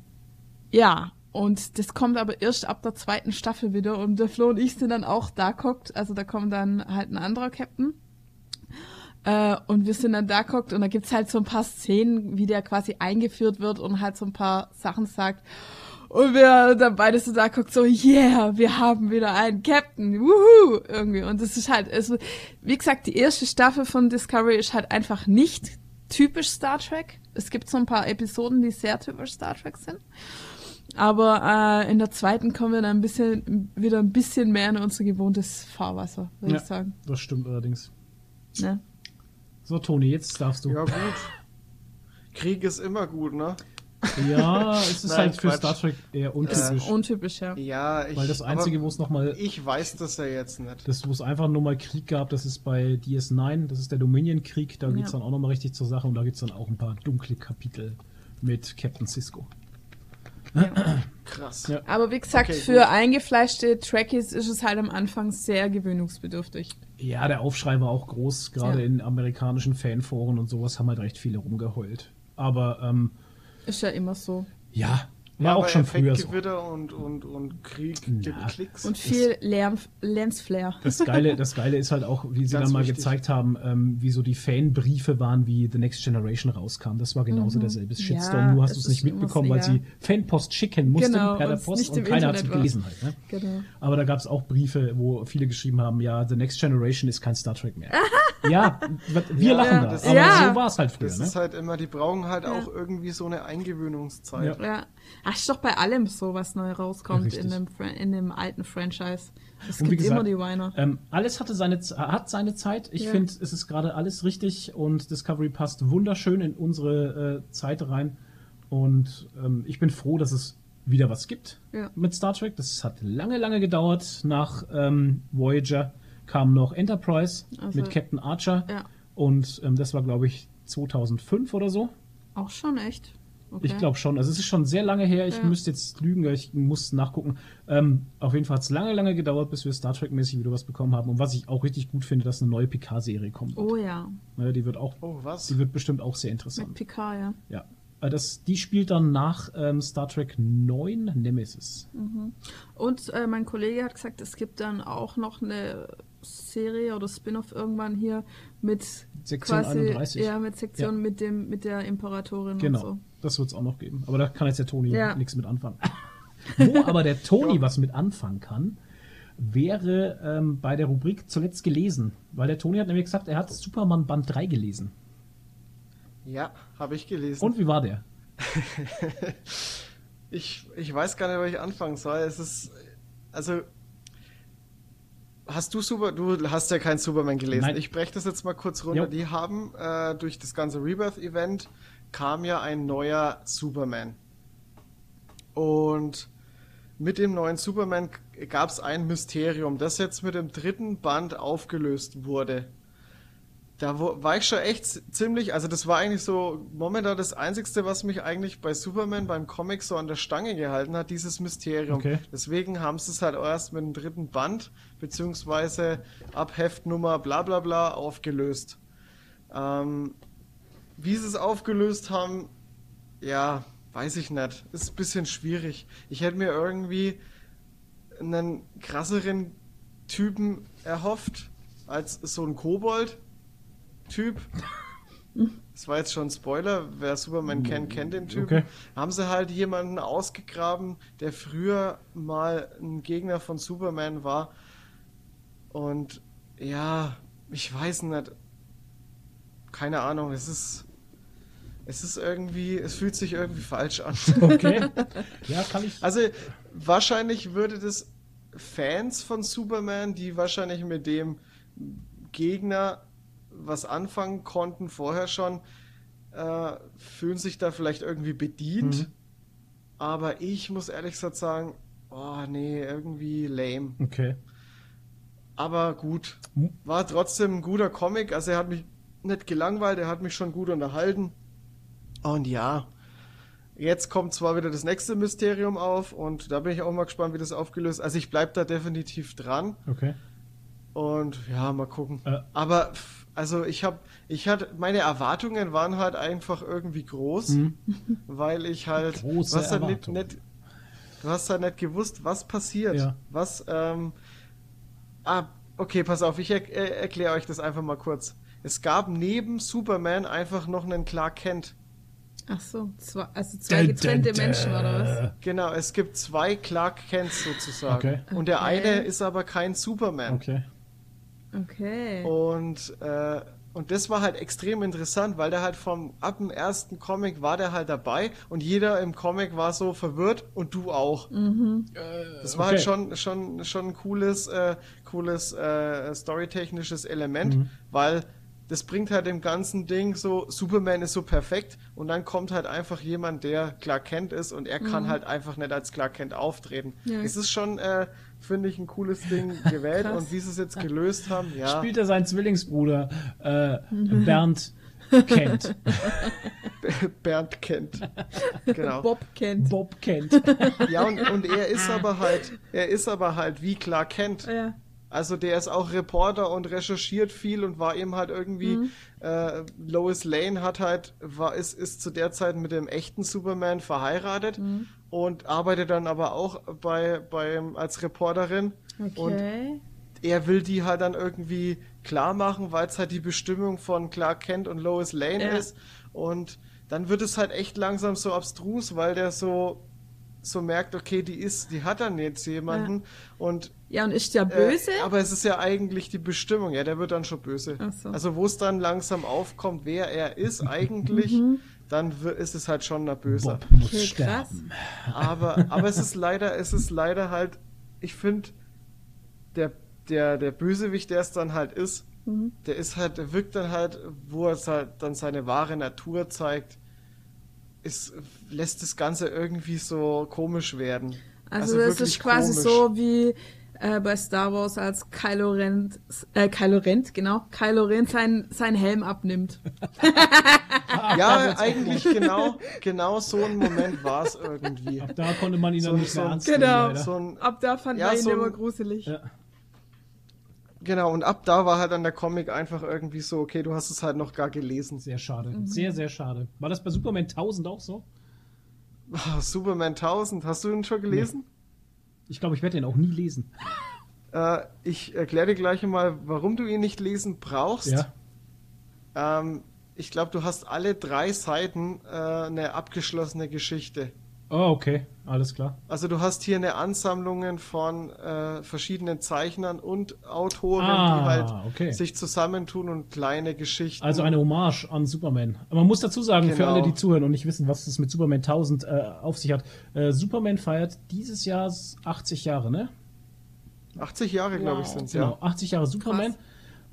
ja, und das kommt aber erst ab der zweiten Staffel wieder und der Flo und ich sind dann auch da guckt. Also da kommt dann halt ein anderer Captain. Äh, und wir sind dann da guckt und da gibt's halt so ein paar Szenen, wie der quasi eingeführt wird und halt so ein paar Sachen sagt. Und wir dann beide so da guckt, so, yeah, wir haben wieder einen Captain, wuhu, irgendwie. Und das ist halt, also, wie gesagt, die erste Staffel von Discovery ist halt einfach nicht typisch Star Trek. Es gibt so ein paar Episoden, die sehr typisch Star Trek sind. Aber äh, in der zweiten kommen wir dann ein bisschen, wieder ein bisschen mehr in unser gewohntes Fahrwasser, würde ja, ich sagen. Das stimmt allerdings. Ja. So, Toni, jetzt darfst du. Ja, gut. Krieg ist immer gut, ne? Ja, es ist Nein, halt für Quatsch. Star Trek eher untypisch. untypisch, ja. Ja, ich, Weil das Einzige, wo es nochmal. Ich weiß das ja jetzt nicht. Das, wo es einfach nur mal Krieg gab, das ist bei DS9, das ist der Dominion-Krieg, da ja. geht es dann auch nochmal richtig zur Sache und da gibt es dann auch ein paar dunkle Kapitel mit Captain Cisco. Krass. Ja. Aber wie gesagt, okay, für eingefleischte Trekkies ist es halt am Anfang sehr gewöhnungsbedürftig. Ja, der Aufschrei war auch groß, gerade ja. in amerikanischen Fanforen und sowas haben halt recht viele rumgeheult. Aber ähm, ist ja immer so. Ja, war auch schon früher so. und, und, und Krieg, Na, Klicks. Und viel Lensflair. Das Geile, das Geile ist halt auch, wie sie dann mal wichtig. gezeigt haben, ähm, wie so die Fanbriefe waren, wie The Next Generation rauskam. Das war genauso mhm. derselbe Shitstorm. Ja, Nur hast du es nicht mitbekommen, weil sie Fanpost schicken mussten genau, per der Post und keiner hat es gelesen halt. Ne? Genau. Aber da gab es auch Briefe, wo viele geschrieben haben, ja, The Next Generation ist kein Star Trek mehr. ja, wir ja, lachen da. Aber ja. so war es halt früher. Das ne? ist halt immer, die brauchen halt auch irgendwie so eine Eingewöhnungszeit. Ja. Ach, ist doch bei allem so, was neu rauskommt ja, in, dem, in dem alten Franchise. Es gibt gesagt, immer die Weiner. Ähm, alles hatte seine, hat seine Zeit. Ich ja. finde, es ist gerade alles richtig und Discovery passt wunderschön in unsere äh, Zeit rein. Und ähm, ich bin froh, dass es wieder was gibt ja. mit Star Trek. Das hat lange, lange gedauert. Nach ähm, Voyager kam noch Enterprise also, mit Captain Archer. Und ähm, das war, glaube ich, 2005 oder so. Auch schon echt. Okay. Ich glaube schon. Also es ist schon sehr lange her. Ich ja. müsste jetzt lügen, ich muss nachgucken. Ähm, auf jeden Fall hat es lange, lange gedauert, bis wir Star Trek-mäßig wieder was bekommen haben. Und was ich auch richtig gut finde, dass eine neue Picard-Serie kommt. Oh ja. ja. Die wird auch. Oh, was? Die wird bestimmt auch sehr interessant. Mit Picard, ja. Ja. Äh, das, die spielt dann nach ähm, Star Trek 9 Nemesis. Mhm. Und äh, mein Kollege hat gesagt, es gibt dann auch noch eine Serie oder Spin-off irgendwann hier mit Sektion quasi, 31. Ja, mit Sektion ja. mit dem mit der Imperatorin genau. und so. Das wird es auch noch geben. Aber da kann jetzt der Toni ja. nichts mit anfangen. Wo aber der Toni ja. was mit anfangen kann, wäre ähm, bei der Rubrik zuletzt gelesen. Weil der Toni hat nämlich gesagt, er hat Superman Band 3 gelesen. Ja, habe ich gelesen. Und wie war der? ich, ich weiß gar nicht, wo ich anfangen soll. Es ist. Also. Hast du Super. Du hast ja kein Superman gelesen. Nein. Ich breche das jetzt mal kurz runter. Jo. Die haben äh, durch das ganze Rebirth-Event kam ja ein neuer Superman. Und mit dem neuen Superman gab es ein Mysterium, das jetzt mit dem dritten Band aufgelöst wurde da war ich schon echt ziemlich, also das war eigentlich so momentan das Einzigste, was mich eigentlich bei Superman beim Comic so an der Stange gehalten hat, dieses Mysterium. Okay. Deswegen haben sie es halt erst mit dem dritten Band, beziehungsweise ab Heftnummer bla bla bla aufgelöst. Ähm, wie sie es aufgelöst haben, ja, weiß ich nicht. Ist ein bisschen schwierig. Ich hätte mir irgendwie einen krasseren Typen erhofft als so ein Kobold Typ. Das war jetzt schon ein Spoiler. Wer Superman kennt, kennt den Typen. Okay. Haben sie halt jemanden ausgegraben, der früher mal ein Gegner von Superman war. Und ja, ich weiß nicht. Keine Ahnung, es ist. Es ist irgendwie, es fühlt sich irgendwie falsch an. Okay. Ja, kann ich. Also, wahrscheinlich würde das Fans von Superman, die wahrscheinlich mit dem Gegner was anfangen konnten vorher schon, äh, fühlen sich da vielleicht irgendwie bedient. Mhm. Aber ich muss ehrlich gesagt sagen, oh nee, irgendwie lame. Okay. Aber gut. War trotzdem ein guter Comic. Also er hat mich nicht gelangweilt, er hat mich schon gut unterhalten. Und ja, jetzt kommt zwar wieder das nächste Mysterium auf und da bin ich auch mal gespannt, wie das aufgelöst Also ich bleibe da definitiv dran. Okay. Und ja, mal gucken. Äh. Aber also ich habe, ich hatte, meine Erwartungen waren halt einfach irgendwie groß, mhm. weil ich halt, Große was halt nicht, nicht, du hast halt nicht gewusst, was passiert. Ja. Was, ähm, ah, okay, pass auf, ich er, er, erkläre euch das einfach mal kurz. Es gab neben Superman einfach noch einen Clark Kent. Ach so, zwei, also zwei getrennte dun, dun, Menschen oder was? Genau, es gibt zwei Clark Kents sozusagen. Okay. Und der okay. eine ist aber kein Superman. Okay. Okay. Und, äh, und das war halt extrem interessant, weil der halt vom, ab dem ersten Comic war der halt dabei und jeder im Comic war so verwirrt und du auch. Mhm. Das war halt okay. halt schon, schon, schon ein cooles, äh, cooles äh, storytechnisches Element, mhm. weil das bringt halt dem ganzen Ding so, Superman ist so perfekt und dann kommt halt einfach jemand, der Clark Kent ist und er kann mhm. halt einfach nicht als Clark Kent auftreten. Ja. Es ist schon, äh, finde ich, ein cooles Ding gewählt und wie sie es jetzt gelöst haben, ja. Spielt er seinen Zwillingsbruder äh, Bernd Kent. Bernd Kent. Genau. Bob Kent. Bob Kent. Ja, und, und er ist aber halt, er ist aber halt wie Clark Kent. Ja. Also der ist auch Reporter und recherchiert viel und war eben halt irgendwie mhm. äh, Lois Lane hat halt war ist ist zu der Zeit mit dem echten Superman verheiratet mhm. und arbeitet dann aber auch bei beim als Reporterin okay. und er will die halt dann irgendwie klar machen, weil es halt die Bestimmung von Clark Kent und Lois Lane ja. ist und dann wird es halt echt langsam so abstrus, weil der so so merkt, okay, die ist, die hat dann jetzt jemanden ja. und ja und ist der böse? Äh, aber es ist ja eigentlich die Bestimmung, ja, der wird dann schon böse. So. Also wo es dann langsam aufkommt, wer er ist eigentlich, mhm. dann ist es halt schon der Böse. Bob muss okay, sterben. Aber aber es ist leider, es ist leider halt, ich finde der der der Bösewicht, der es dann halt ist, mhm. der ist halt, der wirkt dann halt, wo er halt dann seine wahre Natur zeigt es lässt das Ganze irgendwie so komisch werden. Also, also das ist quasi komisch. so wie äh, bei Star Wars, als Kylo Ren, äh, Kylo Ren, genau, Kylo Ren sein, sein Helm abnimmt. ja, eigentlich genau, genau so ein Moment war es irgendwie. Ab da konnte man ihn so, dann nicht mehr ernst Genau, so ein, ab da fand ja, man ihn so immer gruselig. Ja. Genau, und ab da war halt dann der Comic einfach irgendwie so, okay, du hast es halt noch gar gelesen. Sehr schade. Mhm. Sehr, sehr schade. War das bei Superman 1000 auch so? Oh, Superman 1000, hast du ihn schon gelesen? Ich glaube, ich werde ihn auch nie lesen. Äh, ich erkläre dir gleich mal, warum du ihn nicht lesen brauchst. Ja. Ähm, ich glaube, du hast alle drei Seiten äh, eine abgeschlossene Geschichte. Oh, okay, alles klar. Also du hast hier eine Ansammlung von äh, verschiedenen Zeichnern und Autoren, ah, die halt okay. sich zusammentun und kleine Geschichten. Also eine Hommage an Superman. Aber man muss dazu sagen, genau. für alle, die zuhören und nicht wissen, was es mit Superman 1000 äh, auf sich hat, äh, Superman feiert dieses Jahr 80 Jahre, ne? 80 Jahre, wow. glaube ich, sind es, genau, ja. 80 Jahre Superman. Krass.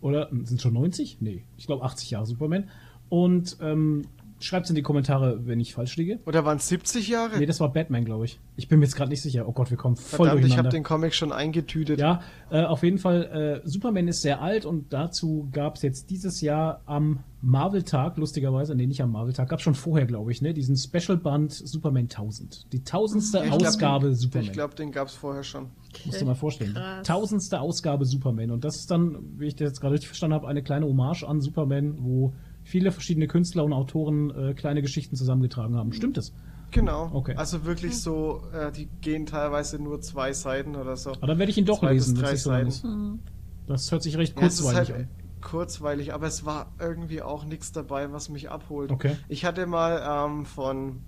Oder sind schon 90? Nee, ich glaube 80 Jahre Superman. Und ähm, Schreibt es in die Kommentare, wenn ich falsch liege. Oder waren es 70 Jahre? Nee, das war Batman, glaube ich. Ich bin mir jetzt gerade nicht sicher. Oh Gott, wir kommen voll Verdammt, durcheinander. ich habe den Comic schon eingetütet. Ja, äh, auf jeden Fall, äh, Superman ist sehr alt und dazu gab es jetzt dieses Jahr am Marvel-Tag, lustigerweise, nee, nicht am Marvel-Tag, gab schon vorher, glaube ich, ne, diesen Special-Band Superman 1000. Die tausendste ich Ausgabe glaub, den, Superman. Ich glaube, den gab es vorher schon. Okay. Musst du mal vorstellen. Krass. Tausendste Ausgabe Superman. Und das ist dann, wie ich das jetzt gerade richtig verstanden habe, eine kleine Hommage an Superman, wo viele verschiedene Künstler und Autoren äh, kleine Geschichten zusammengetragen haben. Stimmt es? Genau. Okay. Also wirklich so, äh, die gehen teilweise nur zwei Seiten oder so. Aber dann werde ich ihn doch zwei lesen. Drei das, Seiten. So das hört sich recht kurzweilig ja, halt an. Kurzweilig, aber es war irgendwie auch nichts dabei, was mich abholt. Okay. Ich hatte mal ähm, von,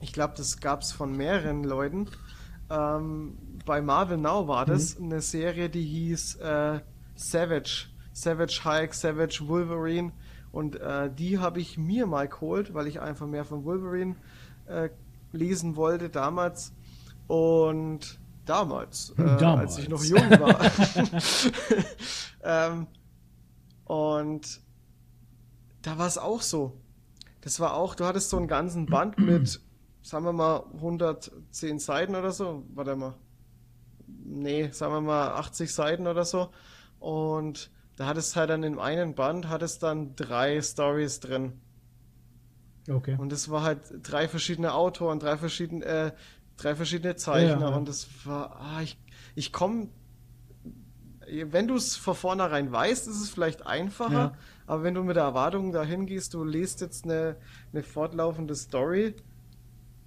ich glaube, das gab es von mehreren Leuten. Ähm, bei Marvel Now war das mhm. eine Serie, die hieß äh, Savage. Savage Hulk, Savage Wolverine. Und äh, die habe ich mir mal geholt, weil ich einfach mehr von Wolverine äh, lesen wollte damals. Und damals, äh, damals. als ich noch jung war. ähm, und da war es auch so. Das war auch, du hattest so einen ganzen Band mit, sagen wir mal, 110 Seiten oder so. Warte mal. Nee, sagen wir mal 80 Seiten oder so. Und da hat es halt dann in einem Band, hat es dann drei Stories drin. Okay. Und es war halt drei verschiedene Autoren, drei verschiedene, äh, drei verschiedene Zeichner ja, ja. und es war, ah, ich, ich komme, wenn du es von vornherein weißt, ist es vielleicht einfacher, ja. aber wenn du mit der Erwartung dahin gehst, du liest jetzt eine, eine fortlaufende Story,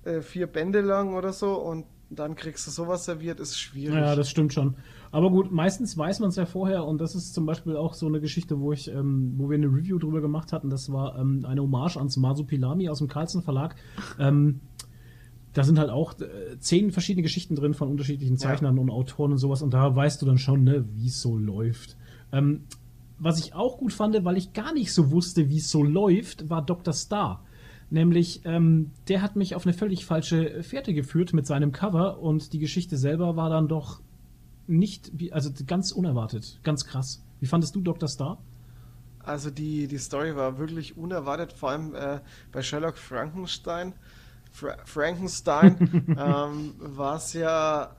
äh, vier Bände lang oder so und dann kriegst du sowas serviert, ist schwierig. Ja, das stimmt schon. Aber gut, meistens weiß man es ja vorher und das ist zum Beispiel auch so eine Geschichte, wo ich, ähm, wo wir eine Review drüber gemacht hatten. Das war ähm, eine Hommage ans Masupilami aus dem Carlsen Verlag. Ähm, da sind halt auch äh, zehn verschiedene Geschichten drin von unterschiedlichen Zeichnern ja. und Autoren und sowas und da weißt du dann schon, ne, wie es so läuft. Ähm, was ich auch gut fand, weil ich gar nicht so wusste, wie es so läuft, war Dr. Star. Nämlich, ähm, der hat mich auf eine völlig falsche Fährte geführt mit seinem Cover und die Geschichte selber war dann doch nicht, also ganz unerwartet, ganz krass. Wie fandest du Dr. Star? Also die, die Story war wirklich unerwartet, vor allem äh, bei Sherlock Frankenstein. Fra Frankenstein ähm, war es ja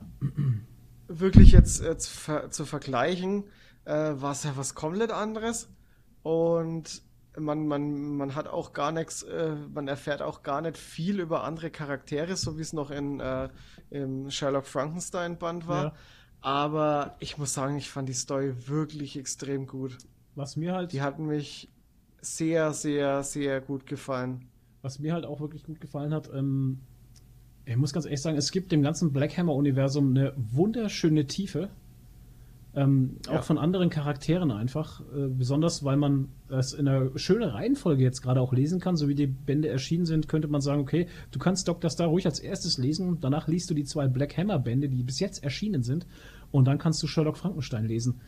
wirklich jetzt, jetzt ver zu vergleichen, äh, war es ja was komplett anderes. Und man, man, man hat auch gar nichts, äh, man erfährt auch gar nicht viel über andere Charaktere, so wie es noch in, äh, im Sherlock Frankenstein Band war. Ja. Aber ich muss sagen, ich fand die Story wirklich extrem gut. Was mir halt. Die hat mich sehr, sehr, sehr gut gefallen. Was mir halt auch wirklich gut gefallen hat, ähm, ich muss ganz ehrlich sagen, es gibt dem ganzen Black Hammer-Universum eine wunderschöne Tiefe. Ähm, ja. Auch von anderen Charakteren einfach. Äh, besonders, weil man es in einer schönen Reihenfolge jetzt gerade auch lesen kann. So wie die Bände erschienen sind, könnte man sagen, okay, du kannst Dr. Star ruhig als erstes lesen. Danach liest du die zwei Black Hammer Bände, die bis jetzt erschienen sind. Und dann kannst du Sherlock Frankenstein lesen.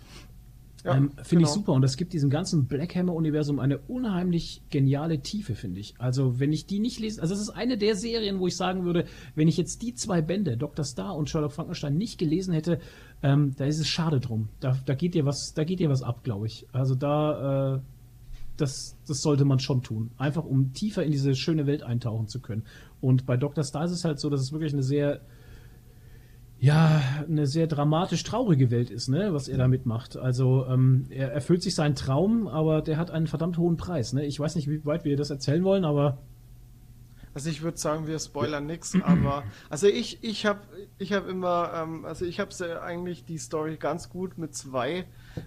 Ja, ähm, finde genau. ich super. Und das gibt diesem ganzen Black Hammer-Universum eine unheimlich geniale Tiefe, finde ich. Also, wenn ich die nicht lese, also es ist eine der Serien, wo ich sagen würde, wenn ich jetzt die zwei Bände, Dr. Star und Sherlock Frankenstein, nicht gelesen hätte, ähm, da ist es schade drum. Da, da geht dir was, da geht dir was ab, glaube ich. Also da, äh, das, das sollte man schon tun. Einfach um tiefer in diese schöne Welt eintauchen zu können. Und bei Dr. Star ist es halt so, dass es wirklich eine sehr ja, eine sehr dramatisch traurige Welt ist, ne, was er da mitmacht. Also ähm, er erfüllt sich seinen Traum, aber der hat einen verdammt hohen Preis. Ne? Ich weiß nicht, wie weit wir das erzählen wollen, aber also ich würde sagen, wir spoilern nichts, aber also ich ich habe ich habe immer ähm, also ich habe eigentlich die Story ganz gut mit zwei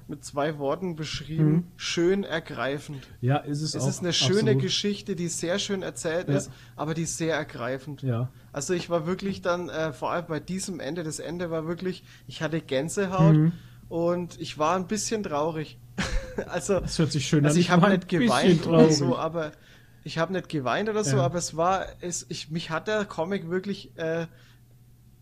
mit zwei Worten beschrieben, mhm. schön ergreifend. Ja, ist es Es auch, ist eine schöne absolut. Geschichte, die sehr schön erzählt ja. ist, aber die ist sehr ergreifend. Ja. Also ich war wirklich dann äh, vor allem bei diesem Ende, das Ende war wirklich, ich hatte Gänsehaut mhm. und ich war ein bisschen traurig. also das hört sich schön also an. ich habe nicht geweint oder so, aber ich habe nicht geweint oder so, ja. aber es war, es, ich, mich hat der Comic wirklich äh,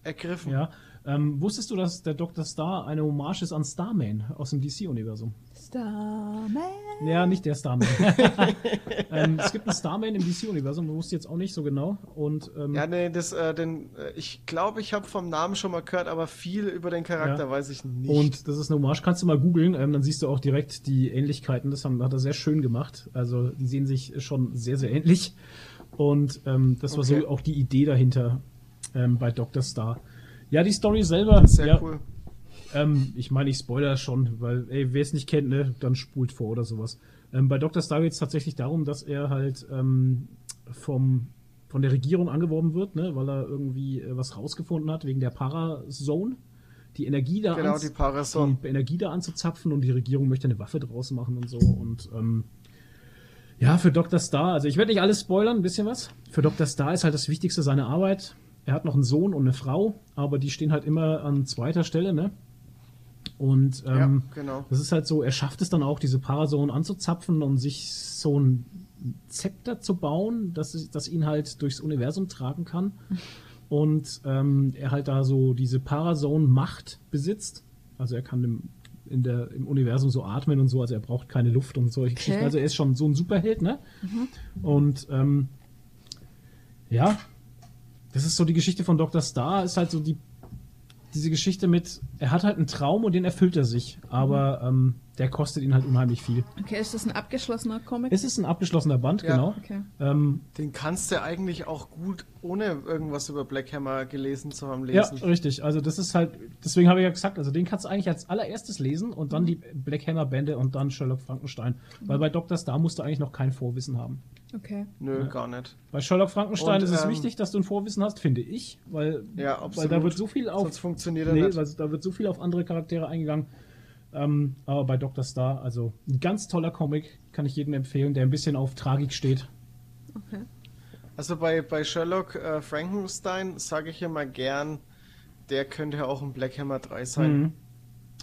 ergriffen. Ja. Ähm, wusstest du, dass der Dr. Star eine Hommage ist an Starman aus dem DC-Universum? Starman? Ja, nicht der Starman. ähm, es gibt einen Starman im DC-Universum, du wusstest jetzt auch nicht so genau. Und, ähm, ja, nee, das, äh, den, äh, ich glaube, ich habe vom Namen schon mal gehört, aber viel über den Charakter ja. weiß ich nicht. Und das ist eine Hommage, kannst du mal googeln, ähm, dann siehst du auch direkt die Ähnlichkeiten. Das haben, hat er sehr schön gemacht. Also die sehen sich schon sehr, sehr ähnlich. Und ähm, das war so auch die Idee dahinter ähm, bei Dr. Star. Ja, die Story selber. Sehr ja, cool. Ähm, ich meine, ich spoiler schon, weil, ey, wer es nicht kennt, ne, dann spult vor oder sowas. Ähm, bei Dr. Star geht es tatsächlich darum, dass er halt ähm, vom, von der Regierung angeworben wird, ne, weil er irgendwie äh, was rausgefunden hat wegen der Parazone. Die Energie da, genau, die, die Energie da anzuzapfen und die Regierung möchte eine Waffe draus machen und so. Und ähm, ja, für Dr. Star, also ich werde nicht alles spoilern, ein bisschen was. Für Dr. Star ist halt das Wichtigste seine Arbeit. Er hat noch einen Sohn und eine Frau, aber die stehen halt immer an zweiter Stelle, ne? Und ähm, ja, genau. das ist halt so, er schafft es dann auch, diese Parasonen anzuzapfen und sich so ein Zepter zu bauen, das, das ihn halt durchs Universum tragen kann. Und ähm, er halt da so diese Parason-Macht besitzt. Also er kann im, in der, im Universum so atmen und so, also er braucht keine Luft und solche okay. Geschichten. Also er ist schon so ein Superheld, ne? Mhm. Und ähm, ja, das ist so die Geschichte von Dr. Star, ist halt so die diese Geschichte mit, er hat halt einen Traum und den erfüllt er sich. Aber ähm, der kostet ihn halt unheimlich viel. Okay, ist das ein abgeschlossener Comic? Es ist ein abgeschlossener Band, ja. genau. Okay. Ähm, Den kannst du eigentlich auch gut, ohne irgendwas über Black Hammer gelesen zu haben, lesen. Ja, richtig. Also das ist halt, deswegen habe ich ja gesagt, also den kannst du eigentlich als allererstes lesen und dann die Black Hammer Bände und dann Sherlock Frankenstein. Mhm. Weil bei Dr. Star musst du eigentlich noch kein Vorwissen haben. Okay. Nö, ja. gar nicht. Bei Sherlock Frankenstein und, ist es ähm, wichtig, dass du ein Vorwissen hast, finde ich, weil, ja, weil da wird so viel auf Sonst funktioniert nee, weil da wird so viel auf andere Charaktere eingegangen. Ähm, aber bei Dr. Star, also ein ganz toller Comic, kann ich jedem empfehlen, der ein bisschen auf Tragik steht. Okay. Also bei, bei Sherlock äh, Frankenstein sage ich immer gern, der könnte ja auch ein Black Hammer 3 sein. Mhm.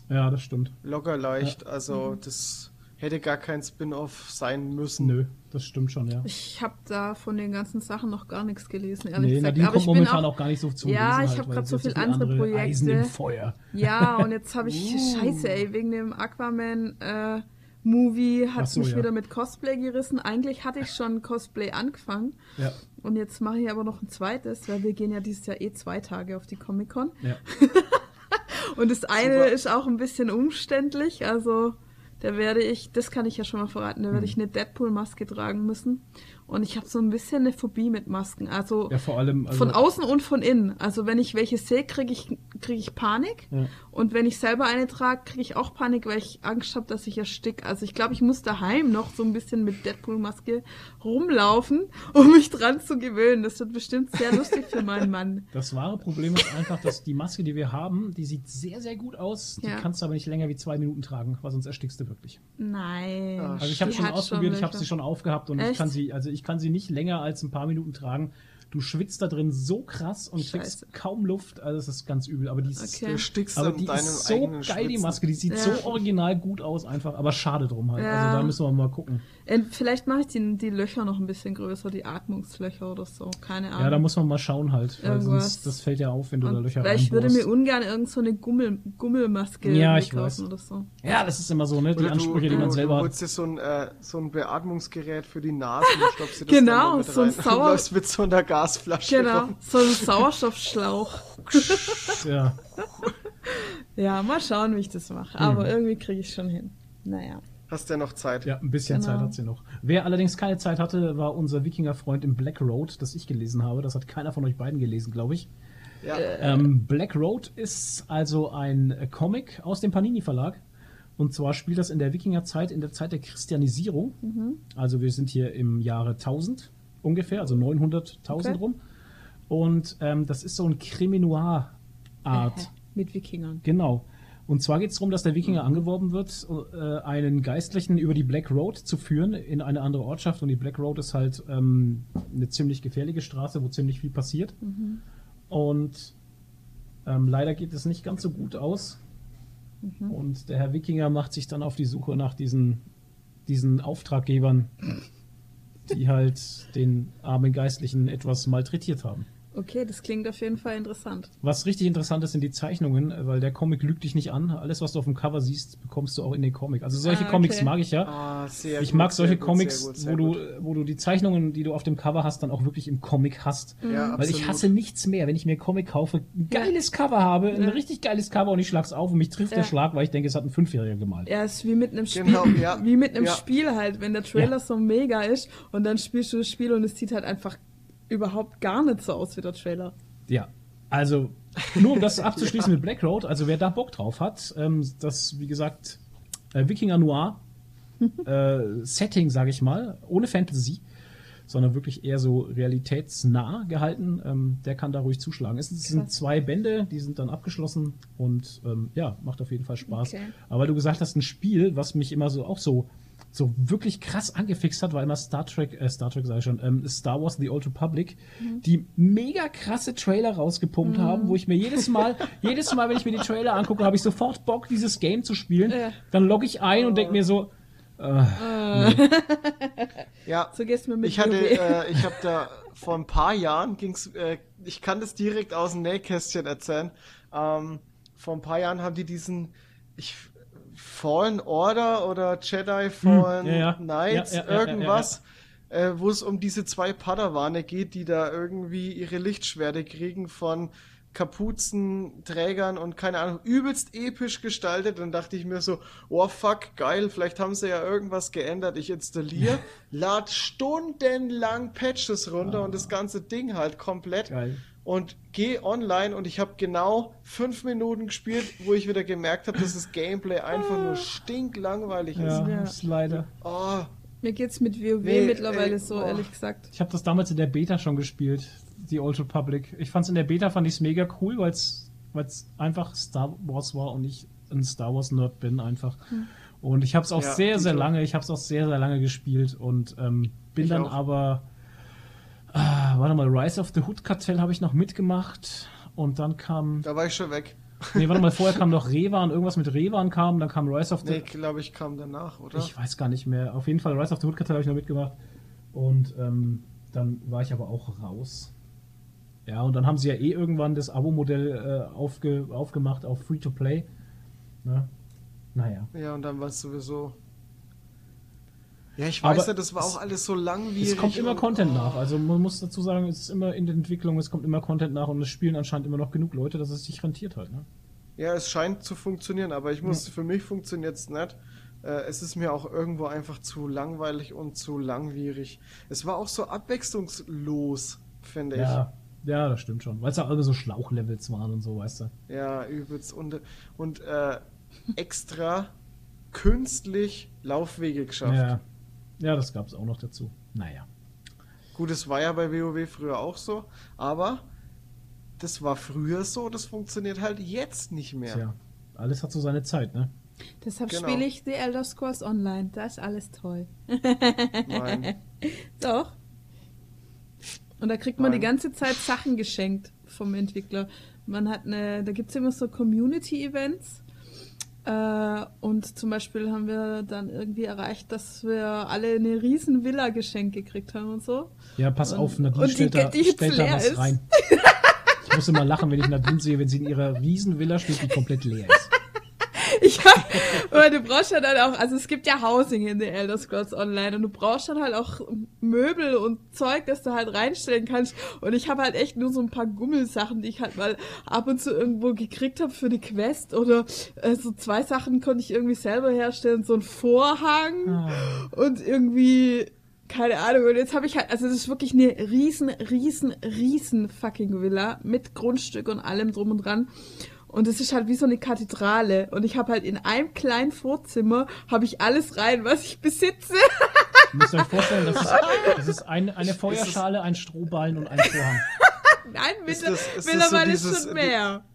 Ja, das stimmt. Locker leicht, ja. also mhm. das hätte gar kein Spin-off sein müssen. Nö, das stimmt schon, ja. Ich habe da von den ganzen Sachen noch gar nichts gelesen, ehrlich nee, gesagt. Nadine Aber kommt momentan auch, auch, gar nicht so zu Ja, ich halt, habe gerade so viele andere, andere, Projekte. Eisen im Feuer. Ja, und jetzt habe ich, uh. scheiße ey, wegen dem Aquaman äh, Movie hat so, mich ja. wieder mit Cosplay gerissen. Eigentlich hatte ich schon Cosplay angefangen. Ja. Und jetzt mache ich aber noch ein zweites, weil wir gehen ja dieses Jahr eh zwei Tage auf die Comic-Con. Ja. und das eine Super. ist auch ein bisschen umständlich, also da werde ich, das kann ich ja schon mal verraten, da werde hm. ich eine Deadpool-Maske tragen müssen. Und ich habe so ein bisschen eine Phobie mit Masken. Also, ja, vor allem, also von außen und von innen. Also wenn ich welche sehe, kriege ich, krieg ich Panik. Ja. Und wenn ich selber eine trage, kriege ich auch Panik, weil ich Angst habe, dass ich erstick. Also ich glaube, ich muss daheim noch so ein bisschen mit Deadpool-Maske rumlaufen, um mich dran zu gewöhnen. Das wird bestimmt sehr lustig für meinen Mann. Das wahre Problem ist einfach, dass die Maske, die wir haben, die sieht sehr, sehr gut aus. Die ja. kannst du aber nicht länger wie zwei Minuten tragen, weil sonst erstickst du wirklich. Nein. Also ich habe schon ausprobiert, schon ich habe sie schon aufgehabt und Echt? ich kann sie, also ich ich kann sie nicht länger als ein paar Minuten tragen. Du schwitzt da drin so krass und Scheiße. kriegst kaum Luft. Also das ist ganz übel. Aber die ist, okay. du aber die ist so geil, Schwitzen. die Maske. Die sieht ja. so original gut aus einfach. Aber schade drum halt. Ja. Also da müssen wir mal gucken. Vielleicht mache ich die, die Löcher noch ein bisschen größer, die Atmungslöcher oder so. Keine Ahnung. Ja, da muss man mal schauen halt. Weil sonst, das fällt ja auf, wenn du und da Löcher Weil ich würde mir ungern irgend so eine Gummel, Gummelmaske ja, ich weiß. oder so. Ja, das ist immer so, ne? Die oder Ansprüche, du, die man du, selber hat. Du holst dir so ein, äh, so ein Beatmungsgerät für die Nase und stopfst dir das genau, dann so ein Sauer mit so einer Gasflasche Genau, rum. so ein Sauerstoffschlauch. ja. Ja, mal schauen, wie ich das mache. Aber mhm. irgendwie kriege ich schon hin. Naja. Hast ja noch Zeit. Ja, ein bisschen genau. Zeit hat sie noch. Wer allerdings keine Zeit hatte, war unser Wikinger-Freund im Black Road, das ich gelesen habe. Das hat keiner von euch beiden gelesen, glaube ich. Ja. Ähm, Black Road ist also ein Comic aus dem Panini Verlag. Und zwar spielt das in der Wikingerzeit, in der Zeit der Christianisierung. Mhm. Also wir sind hier im Jahre 1000 ungefähr, also 900.000 okay. rum. Und ähm, das ist so ein Kriminoir-Art. Mit Wikingern. Genau. Und zwar geht es darum, dass der Wikinger angeworben wird, äh, einen Geistlichen über die Black Road zu führen in eine andere Ortschaft. Und die Black Road ist halt ähm, eine ziemlich gefährliche Straße, wo ziemlich viel passiert. Mhm. Und ähm, leider geht es nicht ganz so gut aus. Mhm. Und der Herr Wikinger macht sich dann auf die Suche nach diesen, diesen Auftraggebern, die halt den armen Geistlichen etwas malträtiert haben. Okay, das klingt auf jeden Fall interessant. Was richtig interessant ist, sind die Zeichnungen, weil der Comic lügt dich nicht an. Alles, was du auf dem Cover siehst, bekommst du auch in den Comic. Also solche ah, okay. Comics mag ich ja. Ah, ich gut, mag solche gut, Comics, gut, wo du, wo du die Zeichnungen, die du auf dem Cover hast, dann auch wirklich im Comic hast. Ja, weil absolut. ich hasse nichts mehr, wenn ich mir einen Comic kaufe, ein geiles ja. Cover habe, ein ja. richtig geiles Cover und ich schlag's auf und mich trifft der Schlag, weil ich denke, es hat ein Fünfjähriger gemalt. Ja, es ist wie mit einem Spiel, genau, wie mit einem Spiel halt, wenn der Trailer so mega ist und dann spielst du das Spiel und es sieht halt einfach überhaupt gar nicht so aus wie der Trailer. Ja, also nur um das abzuschließen ja. mit Black Road, also wer da Bock drauf hat, ähm, das wie gesagt äh, Wikinger Noir äh, Setting, sage ich mal, ohne Fantasy, sondern wirklich eher so realitätsnah gehalten, ähm, der kann da ruhig zuschlagen. Es sind zwei Bände, die sind dann abgeschlossen und ähm, ja, macht auf jeden Fall Spaß. Okay. Aber weil du gesagt hast, ein Spiel, was mich immer so auch so so wirklich krass angefixt hat, war immer Star Trek, äh, Star Trek sage ich schon, ähm, Star Wars The Old Republic, mhm. die mega krasse Trailer rausgepumpt mhm. haben, wo ich mir jedes Mal, jedes Mal, wenn ich mir die Trailer angucke, habe ich sofort Bock, dieses Game zu spielen. Äh. Dann logge ich ein oh. und denke mir so, äh, nee. ja, so gehst du mit ich hatte, äh, ich habe da vor ein paar Jahren ging's, äh, ich kann das direkt aus dem Nähkästchen erzählen. Ähm, vor ein paar Jahren haben die diesen, ich Fallen Order oder Jedi hm, Fallen hm, ja, ja. Knights, ja, irgendwas, äh, wo es um diese zwei Padawane geht, die da irgendwie ihre Lichtschwerte kriegen von Kapuzenträgern und keine Ahnung, übelst episch gestaltet. Dann dachte ich mir so, oh fuck, geil, vielleicht haben sie ja irgendwas geändert. Ich installiere, lad stundenlang Patches runter oh. und das ganze Ding halt komplett. Geil. Und gehe online und ich habe genau fünf Minuten gespielt, wo ich wieder gemerkt habe, dass das Gameplay einfach nur stinklangweilig ist. Ja, ja. ist leider. Oh. Mir geht's mit WoW nee, mittlerweile ey, so, oh. ehrlich gesagt. Ich habe das damals in der Beta schon gespielt die Old Republic. Ich fand's in der Beta fand ich's mega cool, weil es einfach Star Wars war und ich ein Star Wars Nerd bin einfach. Hm. Und ich habe es auch ja, sehr sehr lange, ich habe es auch sehr sehr lange gespielt und ähm, bin ich dann auch. aber ah, warte mal, Rise of the Hood Kartell habe ich noch mitgemacht und dann kam Da war ich schon weg. Nee, warte mal, vorher kam noch Revan, irgendwas mit Revan kam, dann kam Rise of the Nee, glaube ich, kam danach, oder? Ich weiß gar nicht mehr. Auf jeden Fall Rise of the Hood Kartell habe ich noch mitgemacht und ähm, dann war ich aber auch raus. Ja, und dann haben sie ja eh irgendwann das Abo-Modell äh, aufge, aufgemacht auf Free-to-Play. Ne? Naja. Ja, und dann war es sowieso. Ja, ich weiß Aber ja, das war auch alles so langwierig. Es kommt immer Content oh. nach. Also man muss dazu sagen, es ist immer in der Entwicklung, es kommt immer Content nach und es spielen anscheinend immer noch genug Leute, dass es sich rentiert halt. Ne? Ja, es scheint zu funktionieren, aber ich muss, ja. für mich funktioniert es nicht. Äh, es ist mir auch irgendwo einfach zu langweilig und zu langwierig. Es war auch so abwechslungslos, finde ja. ich. Ja, das stimmt schon. Weil es auch immer so Schlauchlevels waren und so, weißt du. Ja, übelst. Und, und äh, extra künstlich Laufwege geschafft. Ja, ja das gab es auch noch dazu. Naja. Gut, es war ja bei WoW früher auch so, aber das war früher so, das funktioniert halt jetzt nicht mehr. Tja, alles hat so seine Zeit, ne? Deshalb genau. spiele ich The Elder Scrolls Online. Da ist alles toll. Nein. Doch. Und da kriegt man Nein. die ganze Zeit Sachen geschenkt vom Entwickler. Man hat eine, da gibt es immer so Community-Events. Äh, und zum Beispiel haben wir dann irgendwie erreicht, dass wir alle eine riesen Villa geschenkt gekriegt haben und so. Ja, pass und, auf, Nadine stellt, die, da, die stellt da was ist. rein. Ich muss immer lachen, wenn ich Nadine sehe, wenn sie in ihrer riesen Villa steht, die komplett leer ist. Ich hab, aber du brauchst ja dann auch, also es gibt ja Housing in The Elder Scrolls Online und du brauchst dann halt auch Möbel und Zeug, das du halt reinstellen kannst. Und ich habe halt echt nur so ein paar Gummelsachen, die ich halt mal ab und zu irgendwo gekriegt habe für die Quest oder äh, so zwei Sachen konnte ich irgendwie selber herstellen, so ein Vorhang oh. und irgendwie keine Ahnung. Und jetzt habe ich halt, also es ist wirklich eine riesen, riesen, riesen fucking Villa mit Grundstück und allem drum und dran. Und es ist halt wie so eine Kathedrale. Und ich habe halt in einem kleinen Vorzimmer habe ich alles rein, was ich besitze. Ihr müsst euch vorstellen, das ist, das ist ein, eine Feuerschale, ein Strohballen und ein Vorhang. Nein, mittlerweile ist, das, schon mehr.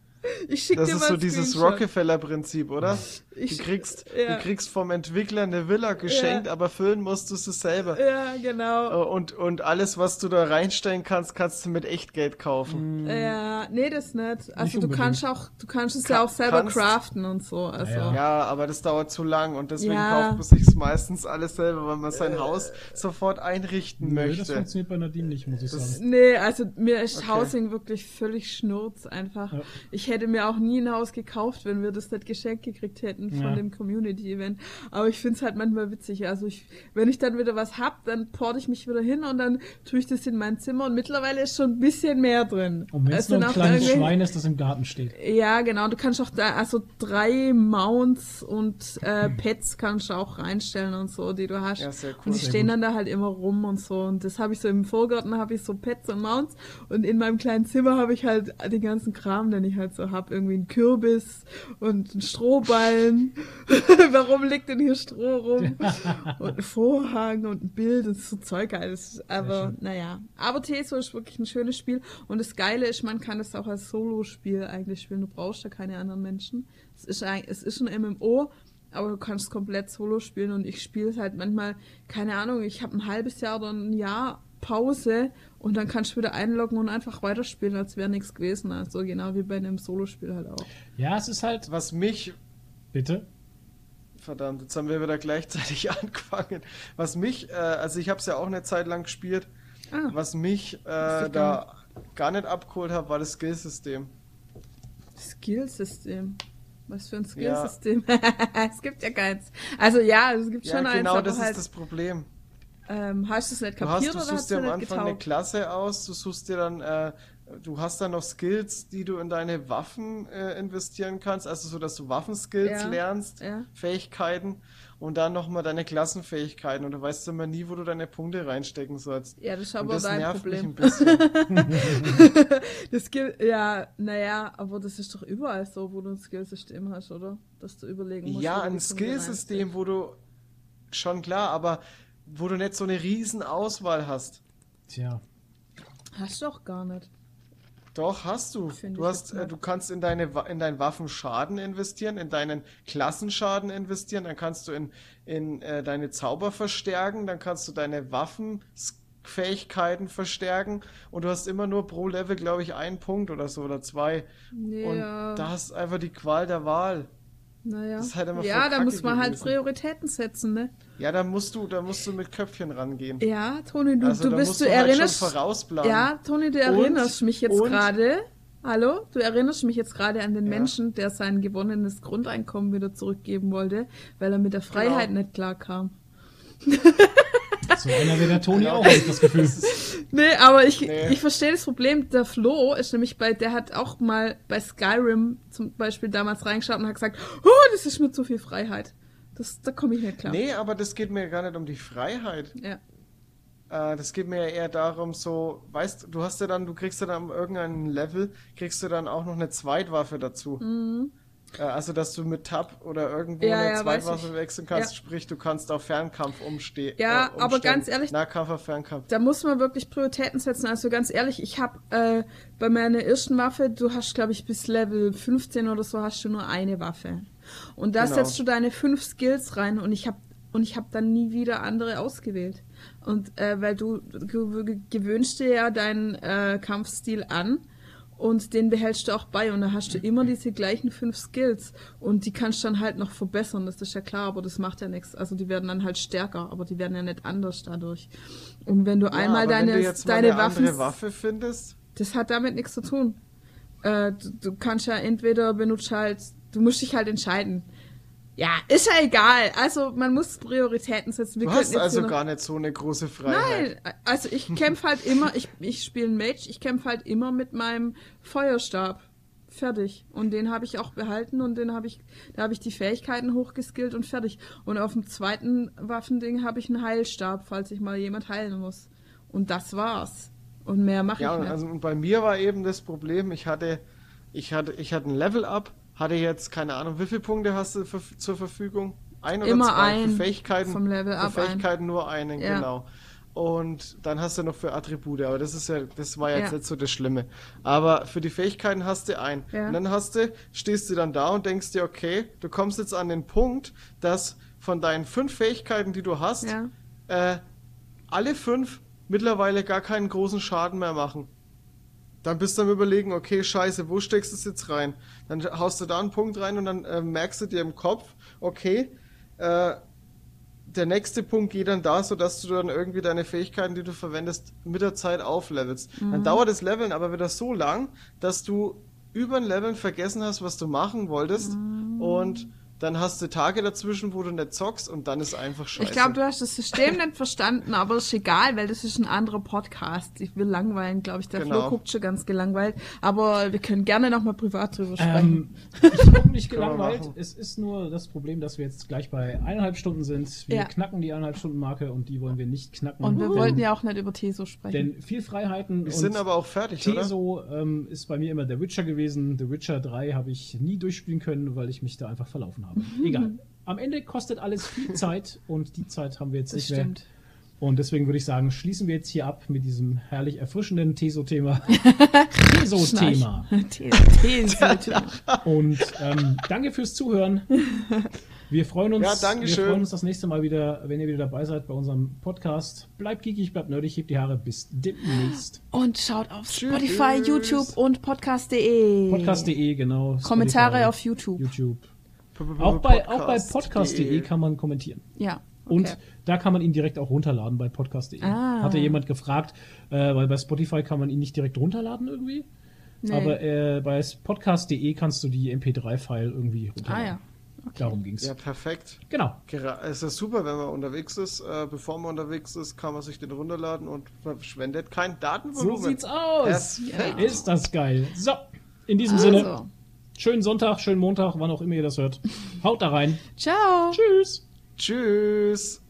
Ich schick das dir mal ist so dieses Rockefeller-Prinzip, oder? Ich, du, kriegst, ja. du kriegst vom Entwickler eine Villa geschenkt, ja. aber füllen musst du es selber. Ja, genau. Äh, und, und alles, was du da reinstellen kannst, kannst du mit Echtgeld kaufen. Mhm. Ja, nee, das nicht. Also nicht du kannst auch, du kannst es Ka ja auch selber kannst, craften und so. Also. Ja, ja, aber das dauert zu lang und deswegen kauft man sich meistens alles selber, weil man sein äh, Haus sofort einrichten nee, möchte. Das funktioniert bei Nadine nicht, muss ich das, sagen. Nee, also mir ist okay. Housing wirklich völlig schnurz einfach. Ich hätte mir auch nie ein Haus gekauft, wenn wir das nicht geschenkt gekriegt hätten von ja. dem Community-Event. Aber ich finde es halt manchmal witzig. Also ich, wenn ich dann wieder was hab, dann porte ich mich wieder hin und dann tue ich das in mein Zimmer und mittlerweile ist schon ein bisschen mehr drin. Und wenn es nur ein kleines Schwein ist, das im Garten steht. Ja, genau. Du kannst auch da, also drei Mounts und äh, Pets kannst du auch reinstellen und so, die du hast. Ja, sehr cool. Und die stehen dann da halt immer rum und so. Und das habe ich so im Vorgarten habe ich so Pets und Mounts und in meinem kleinen Zimmer habe ich halt den ganzen Kram, den ich halt so hab. Irgendwie ein Kürbis und ein Strohballen Warum liegt denn hier Stroh rum? und ein Vorhang und ein Bild und so Zeug alles. Aber naja. Aber Teso ist wirklich ein schönes Spiel. Und das Geile ist, man kann es auch als Solo-Spiel eigentlich spielen. Du brauchst ja keine anderen Menschen. Es ist, ein, es ist ein MMO, aber du kannst komplett Solo spielen. Und ich spiele es halt manchmal, keine Ahnung, ich habe ein halbes Jahr oder ein Jahr Pause und dann kannst du wieder einloggen und einfach weiterspielen, als wäre nichts gewesen. Also genau wie bei einem Solospiel halt auch. Ja, es ist halt. Was mich, Bitte? Verdammt, jetzt haben wir wieder gleichzeitig angefangen. Was mich, äh, also ich habe es ja auch eine Zeit lang gespielt, ah, was mich äh, da gar nicht abgeholt hat, war das Skillsystem. Skillsystem? Was für ein Skillsystem? Ja. es gibt ja keins. Also ja, es gibt schon ja, eins. Genau, das halt ist das Problem. Ähm, hast du es nicht kapiert du hast, du suchst dir am Anfang getaugt? eine Klasse aus, du suchst dir dann, äh, du hast dann noch Skills, die du in deine Waffen äh, investieren kannst, also so, dass du Waffenskills ja. lernst, ja. Fähigkeiten und dann nochmal deine Klassenfähigkeiten und du weißt immer nie, wo du deine Punkte reinstecken sollst. Ja, das ist aber das dein Problem. ein das gibt, ja, naja, aber das ist doch überall so, wo du ein Skillsystem hast, oder? Dass du überlegen musst. Ja, ein Skillsystem, wo du, schon klar, aber wo du nicht so eine riesen Auswahl hast. Tja. Hast du doch gar nicht. Doch, hast du. Find du hast, äh, du kannst in deine in deinen Waffenschaden investieren, in deinen Klassenschaden investieren, dann kannst du in, in äh, deine Zauber verstärken, dann kannst du deine Waffenfähigkeiten verstärken und du hast immer nur pro Level, glaube ich, einen Punkt oder so oder zwei. Ja. Und da hast einfach die Qual der Wahl. Naja. Halt ja, da muss man halt gewesen. halt Prioritäten setzen, ne? Ja, da musst du, da musst du mit Köpfchen rangehen. Ja, Toni, du, also, du bist, du, du halt erinnerst. ja, Toni, du erinnerst und, mich jetzt gerade. Hallo, du erinnerst mich jetzt gerade an den ja. Menschen, der sein gewonnenes Grundeinkommen wieder zurückgeben wollte, weil er mit der Freiheit genau. nicht klarkam. So einer wie der Toni auch, habe ich das Gefühl. Nee, aber ich, nee. ich verstehe das Problem. Der Flo ist nämlich bei, der hat auch mal bei Skyrim zum Beispiel damals reingeschaut und hat gesagt, oh, das ist mir zu viel Freiheit. Das, da komme ich nicht klar. Nee, aber das geht mir gar nicht um die Freiheit. Ja. Äh, das geht mir ja eher darum, so, weißt du, hast ja dann, du kriegst ja dann am irgendeinem Level, kriegst du dann auch noch eine Zweitwaffe dazu. Mhm. Äh, also, dass du mit Tab oder irgendwo ja, eine ja, Zweitwaffe wechseln kannst, ja. sprich, du kannst auf Fernkampf umstehen. Ja, äh, aber ganz ehrlich, Nahkampf auf Fernkampf. Da muss man wirklich Prioritäten setzen. Also ganz ehrlich, ich habe äh, bei meiner ersten Waffe, du hast, glaube ich, bis Level 15 oder so, hast du nur eine Waffe. Und da genau. setzt du deine fünf Skills rein und ich habe und ich habe dann nie wieder andere ausgewählt. Und äh, weil du, du gewöhnst dir ja deinen äh, Kampfstil an und den behältst du auch bei und da hast du immer diese gleichen fünf Skills und die kannst du dann halt noch verbessern, das ist ja klar, aber das macht ja nichts. Also die werden dann halt stärker, aber die werden ja nicht anders dadurch. Und wenn du ja, einmal deine, wenn du jetzt deine eine Waffen, Waffe findest, das hat damit nichts zu tun. Äh, du, du kannst ja entweder benutzt halt, du musst dich halt entscheiden ja, ist ja egal. Also man muss Prioritäten setzen. Wir du hast also gar nicht so eine große Freiheit. Nein, also ich kämpfe halt immer, ich, ich spiele einen Mage, ich kämpfe halt immer mit meinem Feuerstab. Fertig. Und den habe ich auch behalten und den habe ich, da habe ich die Fähigkeiten hochgeskillt und fertig. Und auf dem zweiten Waffending habe ich einen Heilstab, falls ich mal jemand heilen muss. Und das war's. Und mehr mache ja, ich nicht. Ja, also und bei mir war eben das Problem, ich hatte, ich hatte, ich hatte ein Level-Up hatte jetzt, keine Ahnung, wie viele Punkte hast du für, zur Verfügung? Ein oder Immer zwei? Ein für Fähigkeiten, vom Level up für Fähigkeiten ein. nur einen, ja. genau. Und dann hast du noch für Attribute, aber das ist ja, das war jetzt ja. nicht so das Schlimme. Aber für die Fähigkeiten hast du einen. Ja. Und dann hast du, stehst du dann da und denkst dir, okay, du kommst jetzt an den Punkt, dass von deinen fünf Fähigkeiten, die du hast, äh, alle fünf mittlerweile gar keinen großen Schaden mehr machen. Dann bist du am überlegen, okay, scheiße, wo steckst du es jetzt rein? Dann haust du da einen Punkt rein und dann äh, merkst du dir im Kopf, okay, äh, der nächste Punkt geht dann da, sodass du dann irgendwie deine Fähigkeiten, die du verwendest, mit der Zeit auflevelst. Mhm. Dann dauert das Leveln aber wieder so lang, dass du über ein Leveln vergessen hast, was du machen wolltest mhm. und dann hast du Tage dazwischen, wo du nicht zockst und dann ist einfach scheiße. Ich glaube, du hast das System nicht verstanden, aber ist egal, weil das ist ein anderer Podcast. Ich will langweilen, glaube ich. Der genau. Flo guckt schon ganz gelangweilt. Aber wir können gerne nochmal privat drüber ähm, sprechen. ich gucke nicht gelangweilt. es ist nur das Problem, dass wir jetzt gleich bei eineinhalb Stunden sind. Wir ja. knacken die eineinhalb Stunden Marke und die wollen wir nicht knacken. Und wir denn, wollten ja auch nicht über Teso sprechen. Denn viel Freiheiten. Wir sind aber auch fertig, Teso ähm, ist bei mir immer der Witcher gewesen. The Witcher 3 habe ich nie durchspielen können, weil ich mich da einfach verlaufen habe haben. Egal. Am Ende kostet alles viel Zeit und die Zeit haben wir jetzt das nicht stimmt. mehr. Und deswegen würde ich sagen, schließen wir jetzt hier ab mit diesem herrlich erfrischenden Teso-Thema. Teso-Thema. Teso-Thema. Und ähm, danke fürs Zuhören. Wir freuen uns. Ja, danke wir schön. freuen uns das nächste Mal wieder, wenn ihr wieder dabei seid bei unserem Podcast. Bleibt geekig, bleibt nerdig, hebt die Haare. Bis demnächst. Und schaut auf Spotify, Tschüss. YouTube und podcast.de. Podcast.de, genau. Kommentare Spotify, auf YouTube. YouTube. Auch bei, auch bei podcast.de kann man kommentieren. Ja. Okay. Und da kann man ihn direkt auch runterladen bei podcast.de. Ah. Hatte jemand gefragt, äh, weil bei Spotify kann man ihn nicht direkt runterladen irgendwie. Nee. Aber äh, bei podcast.de kannst du die MP3-File irgendwie runterladen. Ah, ja. Okay. Darum ging es. Ja, perfekt. Genau. Es ist super, wenn man unterwegs ist. Äh, bevor man unterwegs ist, kann man sich den runterladen und verschwendet kein Datenvolumen. So sieht's aus. Perfekt. Ist das geil. So, in diesem also. Sinne. Schönen Sonntag, schönen Montag, wann auch immer ihr das hört. Haut da rein. Ciao. Tschüss. Tschüss.